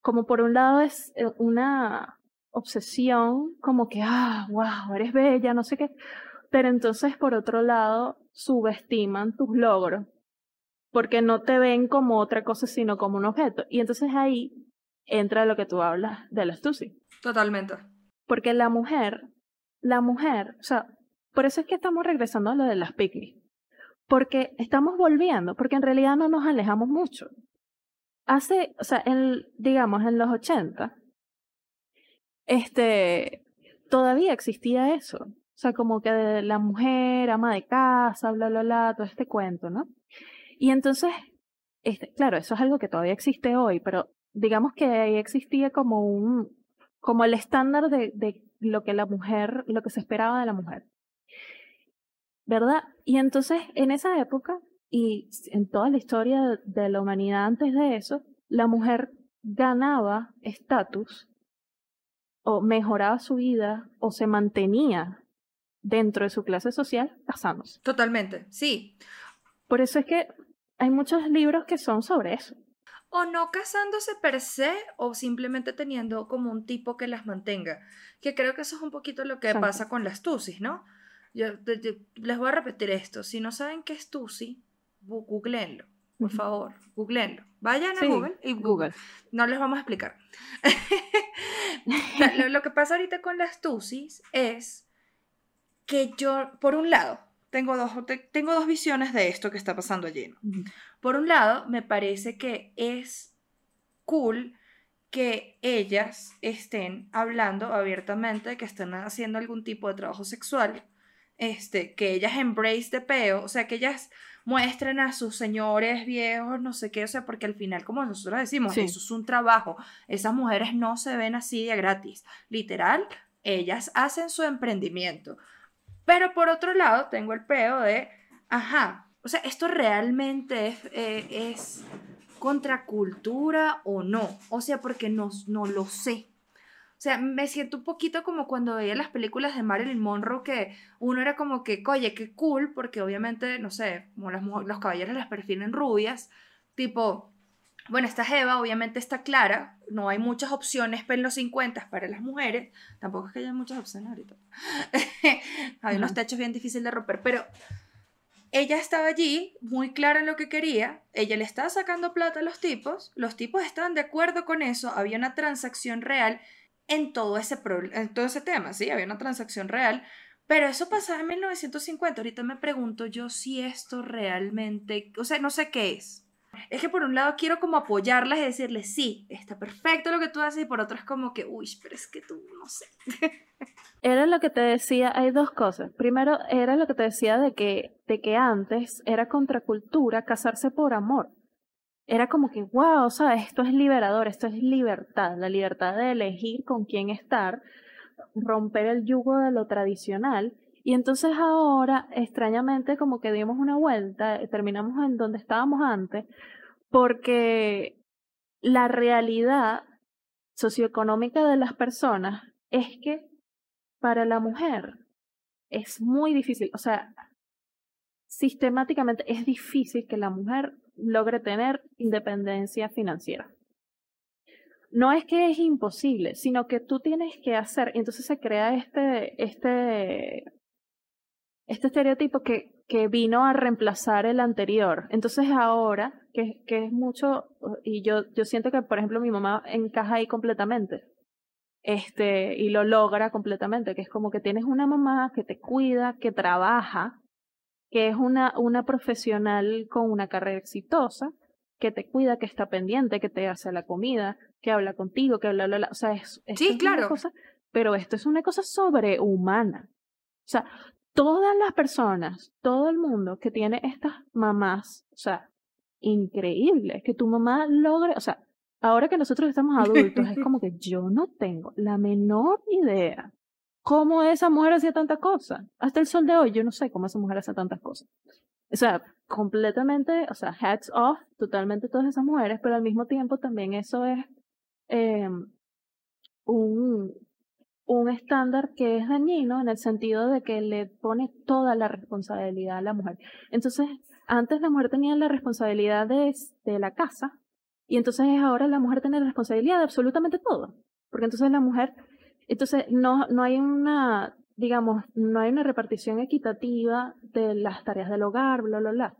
como por un lado es eh, una obsesión, como que, ah, wow, eres bella, no sé qué, pero entonces por otro lado subestiman tus logros, porque no te ven como otra cosa, sino como un objeto. Y entonces ahí entra lo que tú hablas de la astucia. Totalmente. Porque la mujer, la mujer, o sea, por eso es que estamos regresando a lo de las picnic. Porque estamos volviendo, porque en realidad no nos alejamos mucho. Hace, o sea, en, digamos, en los 80, este, todavía existía eso. O sea, como que la mujer, ama de casa, bla, bla, bla, todo este cuento, ¿no? Y entonces, este, claro, eso es algo que todavía existe hoy, pero digamos que ahí existía como un, como el estándar de, de lo que la mujer, lo que se esperaba de la mujer. ¿Verdad? Y entonces, en esa época, y en toda la historia de la humanidad antes de eso, la mujer ganaba estatus o mejoraba su vida o se mantenía dentro de su clase social casándose. Totalmente, sí. Por eso es que hay muchos libros que son sobre eso. O no casándose per se, o simplemente teniendo como un tipo que las mantenga. Que creo que eso es un poquito lo que pasa con las tusis, ¿no? Yo, les voy a repetir esto. Si no saben qué es tusi, googleenlo, por favor, googleenlo. Vayan a Google y Google. No les vamos a explicar. [LAUGHS] [LAUGHS] lo, que pasa ahorita con las tusis es que yo, por un lado, tengo dos, tengo dos visiones de esto que está pasando allí. Por un lado, me parece que es cool que ellas estén hablando abiertamente, que estén haciendo algún tipo de trabajo sexual, este, que ellas embrace de peo, o sea, que ellas muestren a sus señores viejos, no sé qué, o sea, porque al final, como nosotros decimos, eso es un trabajo. Esas mujeres no se ven así de gratis. Literal, ellas hacen su emprendimiento. Pero por otro lado, tengo el peo de, ajá, o sea, ¿esto realmente es, eh, es contracultura o no? O sea, porque no, no lo sé. O sea, me siento un poquito como cuando veía las películas de Marilyn Monroe, que uno era como que, oye, qué cool, porque obviamente, no sé, como las, los caballeros las perfilen rubias, tipo, bueno, esta Jeva obviamente está clara, no hay muchas opciones en los 50 para las mujeres, tampoco es que haya muchas opciones ahorita. [LAUGHS] hay unos techos bien difíciles de romper, pero ella estaba allí, muy clara en lo que quería, ella le estaba sacando plata a los tipos, los tipos estaban de acuerdo con eso, había una transacción real en todo ese, en todo ese tema, ¿sí? Había una transacción real, pero eso pasaba en 1950. Ahorita me pregunto yo si esto realmente, o sea, no sé qué es. Es que por un lado quiero como apoyarlas y decirles, sí, está perfecto lo que tú haces, y por otro es como que, uy, pero es que tú, no sé. [LAUGHS] Era lo que te decía, hay dos cosas. Primero, era lo que te decía de que, de que antes era contracultura casarse por amor era como que, wow, ¿sabes? Esto es liberador, esto es libertad, la libertad de elegir con quién estar, romper el yugo de lo tradicional. Y entonces ahora, extrañamente, como que dimos una vuelta, terminamos en donde estábamos antes, porque la realidad socioeconómica de las personas es que para la mujer es muy difícil, o sea, sistemáticamente es difícil que la mujer logre tener independencia financiera. No es que es imposible, sino que tú tienes que hacer, entonces se crea este, este, este estereotipo que, que vino a reemplazar el anterior. Entonces ahora, que, que es mucho, y yo, yo siento que, por ejemplo, mi mamá encaja ahí completamente, este, y lo logra completamente, que es como que tienes una mamá que te cuida, que trabaja, que es una, una profesional con una carrera exitosa, que te cuida, que está pendiente, que te hace la comida, que habla contigo, que habla, bla, o sea, es, sí, claro. cosa, pero esto es una cosa sobrehumana. O sea, todas las personas, todo el mundo que tiene estas mamás, o sea, increíble, que tu mamá logre, o sea, ahora que nosotros estamos adultos, es como [LAUGHS] que yo no tengo la menor idea cómo esa mujer hacía tantas cosas. Hasta el sol de hoy, yo no sé cómo esa mujer hace tantas cosas. O sea, completamente, o sea, hats off, totalmente todas esas mujeres, pero al mismo tiempo también eso es eh, un, un estándar que es dañino en el sentido de que le pone toda la responsabilidad a la mujer. Entonces, antes la mujer tenía la responsabilidad de, la casa y entonces ahora la mujer tiene la responsabilidad de absolutamente todo. Porque entonces la mujer, entonces no, no hay una, digamos, no hay una repartición equitativa de las tareas del hogar, bla, bla, bla.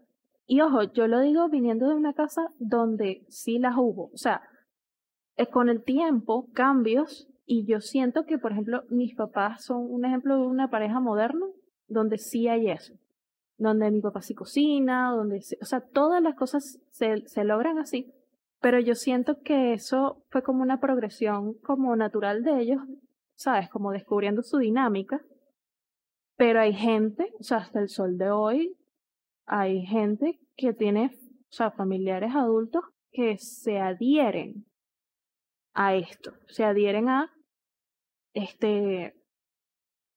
Y ojo, yo lo digo viniendo de una casa donde sí las hubo. O sea, es con el tiempo, cambios y yo siento que, por ejemplo, mis papás son un ejemplo de una pareja moderna donde sí hay eso. Donde mi papá sí cocina, donde, o sea, todas las cosas se, se logran así. Pero yo siento que eso fue como una progresión como natural de ellos, ¿sabes? Como descubriendo su dinámica. Pero hay gente, o sea, hasta el sol de hoy, hay gente que tiene, o sea, familiares adultos que se adhieren a esto, se adhieren a, este,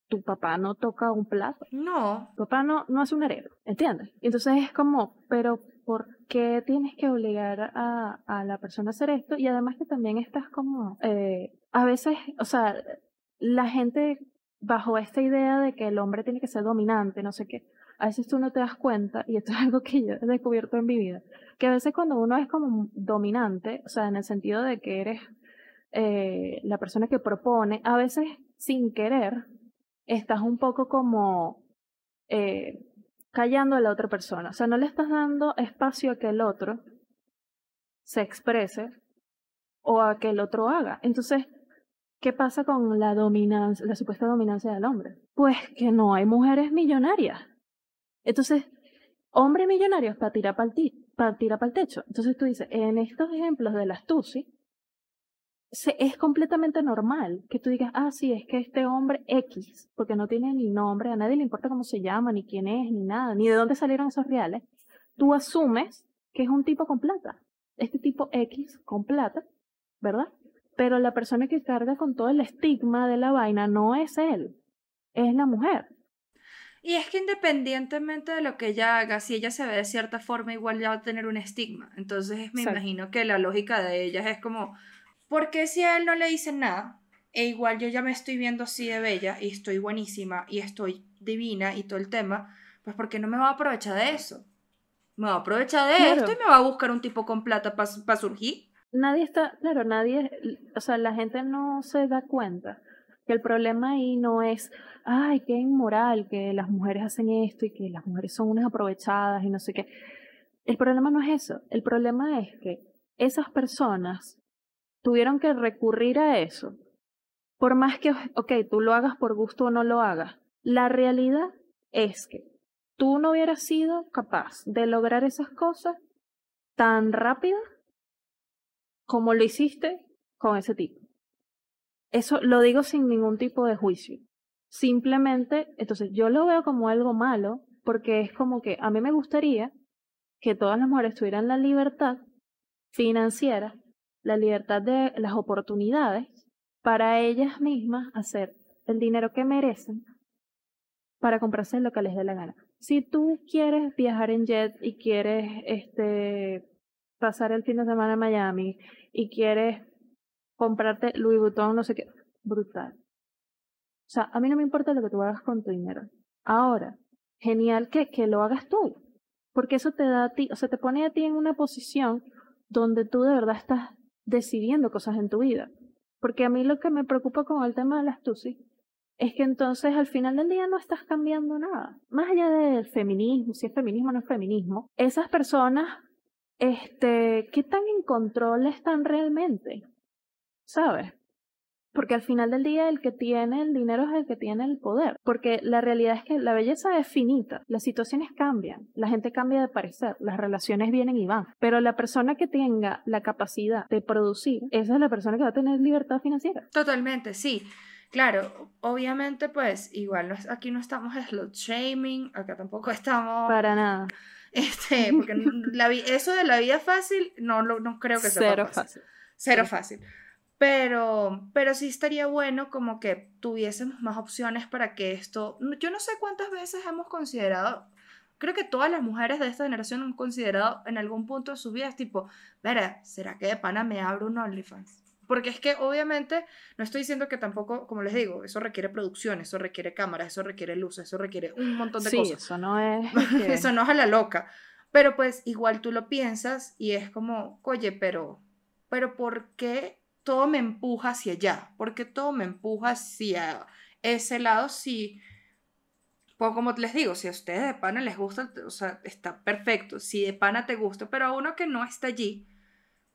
tu papá no toca un plato. No. Tu papá no, no hace un heredero, ¿entiendes? Entonces es como, pero ¿por qué tienes que obligar a, a la persona a hacer esto? Y además que también estás como, eh, a veces, o sea, la gente bajo esta idea de que el hombre tiene que ser dominante, no sé qué, a veces tú no te das cuenta, y esto es algo que yo he descubierto en mi vida, que a veces cuando uno es como dominante, o sea, en el sentido de que eres eh, la persona que propone, a veces sin querer, estás un poco como eh, callando a la otra persona. O sea, no le estás dando espacio a que el otro se exprese o a que el otro haga. Entonces, ¿qué pasa con la dominancia, la supuesta dominancia del hombre? Pues que no hay mujeres millonarias. Entonces, hombre millonario para tirar para el, tirar para el techo. Entonces tú dices, en estos ejemplos de las Es completamente normal que tú digas, ah, sí, es que este hombre X, porque no tiene ni nombre, a nadie le importa cómo se llama, ni quién es, ni nada, ni de dónde salieron esos reales, tú asumes que es un tipo con plata, este tipo X con plata, ¿verdad? Pero la persona que carga con todo el estigma de la vaina no es él, es la mujer. Y es que independientemente de lo que ella haga, si ella se ve de cierta forma, igual ya va a tener un estigma. Entonces me imagino que la lógica de ellas es como, porque si a él no le dicen nada, e igual yo ya me estoy viendo así de bella y estoy buenísima y estoy divina y todo el tema, pues porque no me va a aprovechar de eso? Me va a aprovechar de esto y me va a buscar un tipo con plata para surgir. Nadie está, claro, nadie, o sea, la gente no se da cuenta que el problema ahí no es, ay, qué inmoral que las mujeres hacen esto y que las mujeres son unas aprovechadas y no sé qué. El problema no es eso, el problema es que esas personas tuvieron que recurrir a eso, por más que, ok, tú lo hagas por gusto o no lo hagas, la realidad es que tú no hubieras sido capaz de lograr esas cosas tan rápido como lo hiciste con ese tipo. Eso lo digo sin ningún tipo de juicio. Simplemente, entonces yo lo veo como algo malo porque es como que a mí me gustaría que todas las mujeres tuvieran la libertad financiera la libertad de las oportunidades para ellas mismas hacer el dinero que merecen para comprarse lo que les dé la gana. Si tú quieres viajar en jet y quieres este pasar el fin de semana en Miami y quieres comprarte Louis Vuitton, no sé qué, brutal. O sea, a mí no me importa lo que tú hagas con tu dinero. Ahora, genial que, que lo hagas tú, porque eso te da a ti, o sea, te pone a ti en una posición donde tú de verdad estás decidiendo cosas en tu vida. Porque a mí lo que me preocupa con el tema de las TUSI es que entonces al final del día no estás cambiando nada. Más allá del feminismo, si es feminismo o no es feminismo, esas personas, este, ¿qué tan en control están realmente? ¿Sabes? Porque al final del día el que tiene el dinero es el que tiene el poder. Porque la realidad es que la belleza es finita, las situaciones cambian, la gente cambia de parecer, las relaciones vienen y van. Pero la persona que tenga la capacidad de producir, esa es la persona que va a tener libertad financiera. Totalmente, sí. Claro, obviamente pues igual aquí no estamos slot shaming, acá tampoco estamos... Para nada. Este, porque [LAUGHS] la, eso de la vida fácil no, no creo que sea Cero fácil. Cero fácil. Pero, pero sí estaría bueno como que tuviésemos más opciones para que esto, yo no sé cuántas veces hemos considerado, creo que todas las mujeres de esta generación han considerado en algún punto de sus vidas, tipo, verá, ¿será que de pana me abro un OnlyFans? Porque es que obviamente no estoy diciendo que tampoco, como les digo, eso requiere producción, eso requiere cámaras, eso requiere luz, eso requiere un montón de sí, cosas. Eso no es. [LAUGHS] eso no es a la loca. Pero pues igual tú lo piensas y es como, oye, pero, pero ¿por qué todo me empuja hacia allá? ¿Por qué todo me empuja hacia ese lado si, pues como les digo, si a ustedes de pana les gusta, o sea, está perfecto. Si de pana te gusta, pero a uno que no está allí,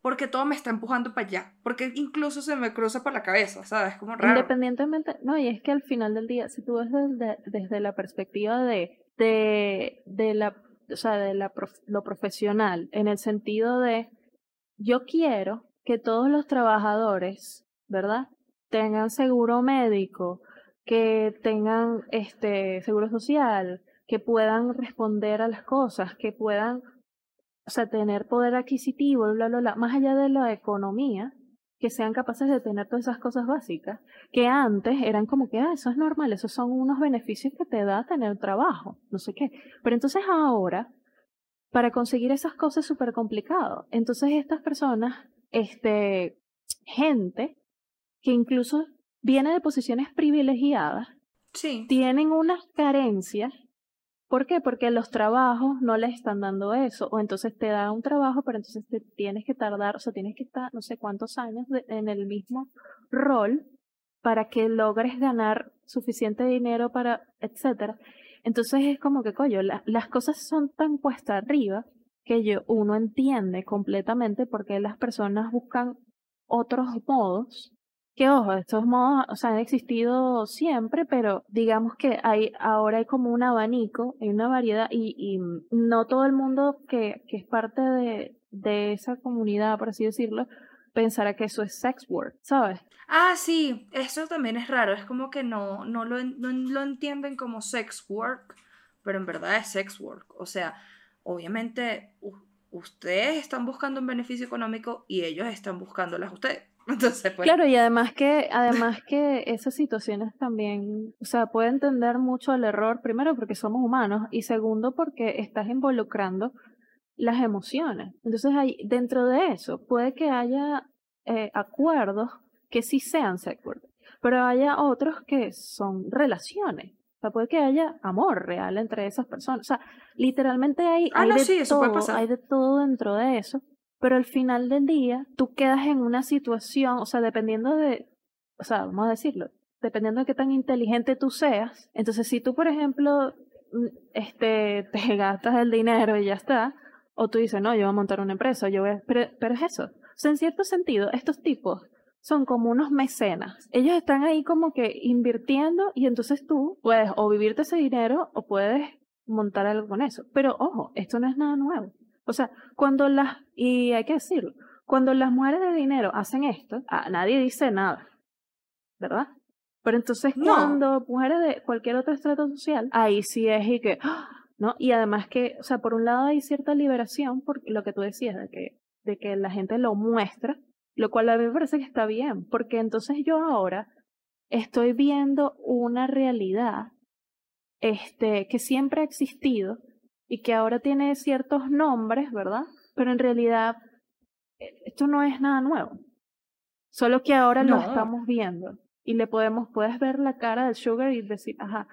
porque todo me está empujando para allá, porque incluso se me cruza por la cabeza, ¿sabes? Como raro. Independientemente, no, y es que al final del día, si tú ves desde, desde la perspectiva de, de, la, o sea, de lo profesional, en el sentido de, yo quiero que todos los trabajadores, ¿verdad? Tengan seguro médico, que tengan este seguro social, que puedan responder a las cosas, que puedan o sea, tener poder adquisitivo, bla, bla, bla, más allá de la economía, que sean capaces de tener todas esas cosas básicas, que antes eran como que, ah, eso es normal, esos son unos beneficios que te da tener trabajo, no sé qué. Pero entonces ahora, para conseguir esas cosas es súper complicado. Entonces estas personas, este, gente que incluso viene de posiciones privilegiadas, sí. tienen unas carencias ¿Por qué? Porque los trabajos no les están dando eso, o entonces te da un trabajo, pero entonces te tienes que tardar, o sea, tienes que estar no sé cuántos años en el mismo rol para que logres ganar suficiente dinero para, etcétera. Entonces es como que, coño, las cosas son tan cuesta arriba que yo, uno entiende completamente por qué las personas buscan otros modos que ojo, estos modos, o sea, han existido siempre, pero digamos que hay, ahora hay como un abanico, hay una variedad y, y no todo el mundo que, que es parte de, de esa comunidad, por así decirlo, pensará que eso es sex work, ¿sabes? Ah, sí, eso también es raro, es como que no, no, lo, no lo entienden como sex work, pero en verdad es sex work, o sea, obviamente ustedes están buscando un beneficio económico y ellos están buscándolas a ustedes. [LAUGHS] Entonces, pues... Claro, y además que, además que esas situaciones también, o sea, puede entender mucho el error, primero porque somos humanos, y segundo porque estás involucrando las emociones. Entonces, hay, dentro de eso, puede que haya eh, acuerdos que sí sean sex pero haya otros que son relaciones. O sea, puede que haya amor real entre esas personas. O sea, literalmente hay, ah, hay, de, todo, hay de todo dentro de eso pero al final del día tú quedas en una situación, o sea, dependiendo de, o sea, vamos a decirlo, dependiendo de qué tan inteligente tú seas, entonces si tú, por ejemplo, mm, este, te [LAUGHS] gastas el dinero y ya está, o tú dices, no, yo voy a montar una empresa, yo voy a... Pero, pero es eso. O sea, en cierto sentido, estos tipos son como unos mecenas. Ellos están ahí como que invirtiendo y entonces tú puedes o vivirte ese dinero o puedes montar algo con eso. Pero ojo, esto no es nada nuevo. O sea, cuando las, y hay que decirlo, cuando las mujeres de dinero hacen esto, nadie dice nada, ¿verdad? Pero entonces cuando mujeres de cualquier otro estrato social, ahí sí es y que, ¿no? Y además que, o sea, por un lado hay cierta liberación, por lo que tú decías, de que, de que la gente lo muestra, lo cual a mí me parece que está bien, porque entonces yo ahora estoy viendo una realidad este, que siempre ha existido, y que ahora tiene ciertos nombres, ¿verdad? Pero en realidad eh, esto no es nada nuevo. Solo que ahora lo estamos viendo y le podemos, puedes ver la cara del Sugar y decir, ajá,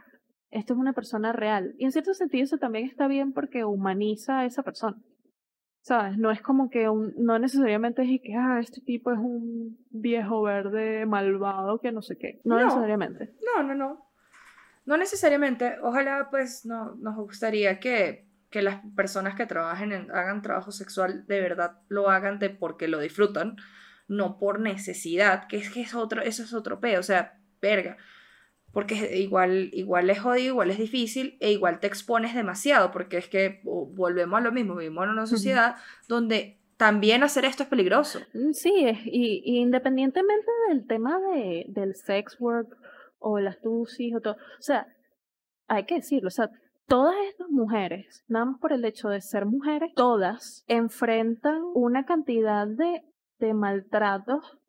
esto es una persona real. Y en cierto sentido eso también está bien porque humaniza a esa persona. ¿Sabes? No es como que un, no necesariamente es que, ah, este tipo es un viejo verde malvado que no sé qué. No, necesariamente. No, no, no. No necesariamente. Ojalá, pues, no, nos gustaría que que las personas que trabajen en, hagan trabajo sexual de verdad lo hagan de porque lo disfrutan, no por necesidad, que es que es otro, eso es otro peo, o sea, verga. Porque igual, igual es jodido, igual es difícil e igual te expones demasiado, porque es que volvemos a lo mismo, vivimos en una sociedad donde también hacer esto es peligroso. Mm, sí, y, y independientemente del tema de, del sex work o las tusis o todo, o sea, hay que decirlo, o sea, todas estas mujeres, nada más por el hecho de ser mujeres, todas enfrentan una cantidad de, de maltratos,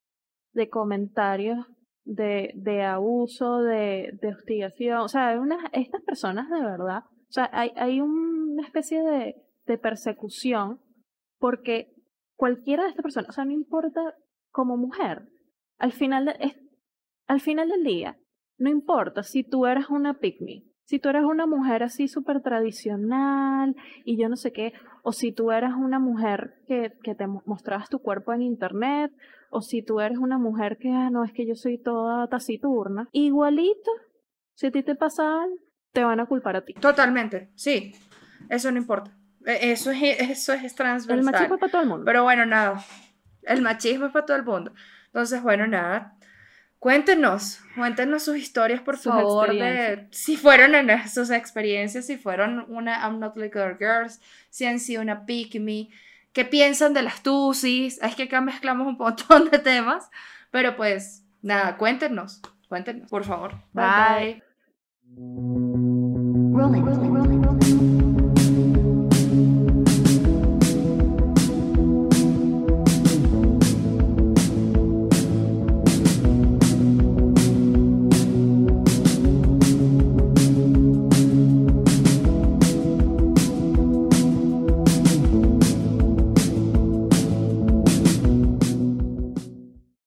de comentarios, de, de abuso, de, de hostigación. O sea, estas personas de verdad, o sea, hay, hay una especie de, de persecución porque cualquiera de estas personas, o sea, no importa como mujer, al final, al final del día, no importa si tú eres una pick si tú eres una mujer así súper tradicional y yo no sé qué, o si tú eres una mujer que, que te mostrabas tu cuerpo en internet, o si tú eres una mujer que, ah, no, es que yo soy toda taciturna, igualito, si a ti te pasa algo, te van a culpar a ti. Totalmente, sí, eso no importa. E, eso es, eso es transversal. El machismo es para todo el mundo. Pero bueno, nada, el machismo es para todo el mundo. Entonces, bueno, nada, Cuéntenos, cuéntenos sus historias, por favor, de si fueron en sus experiencias, si fueron una I'm Not Like Other Girls, si han sido una Pick Me, qué piensan de las tusis. Es que acá mezclamos un montón de temas, pero pues nada, cuéntenos, cuéntenos, por favor. Bye.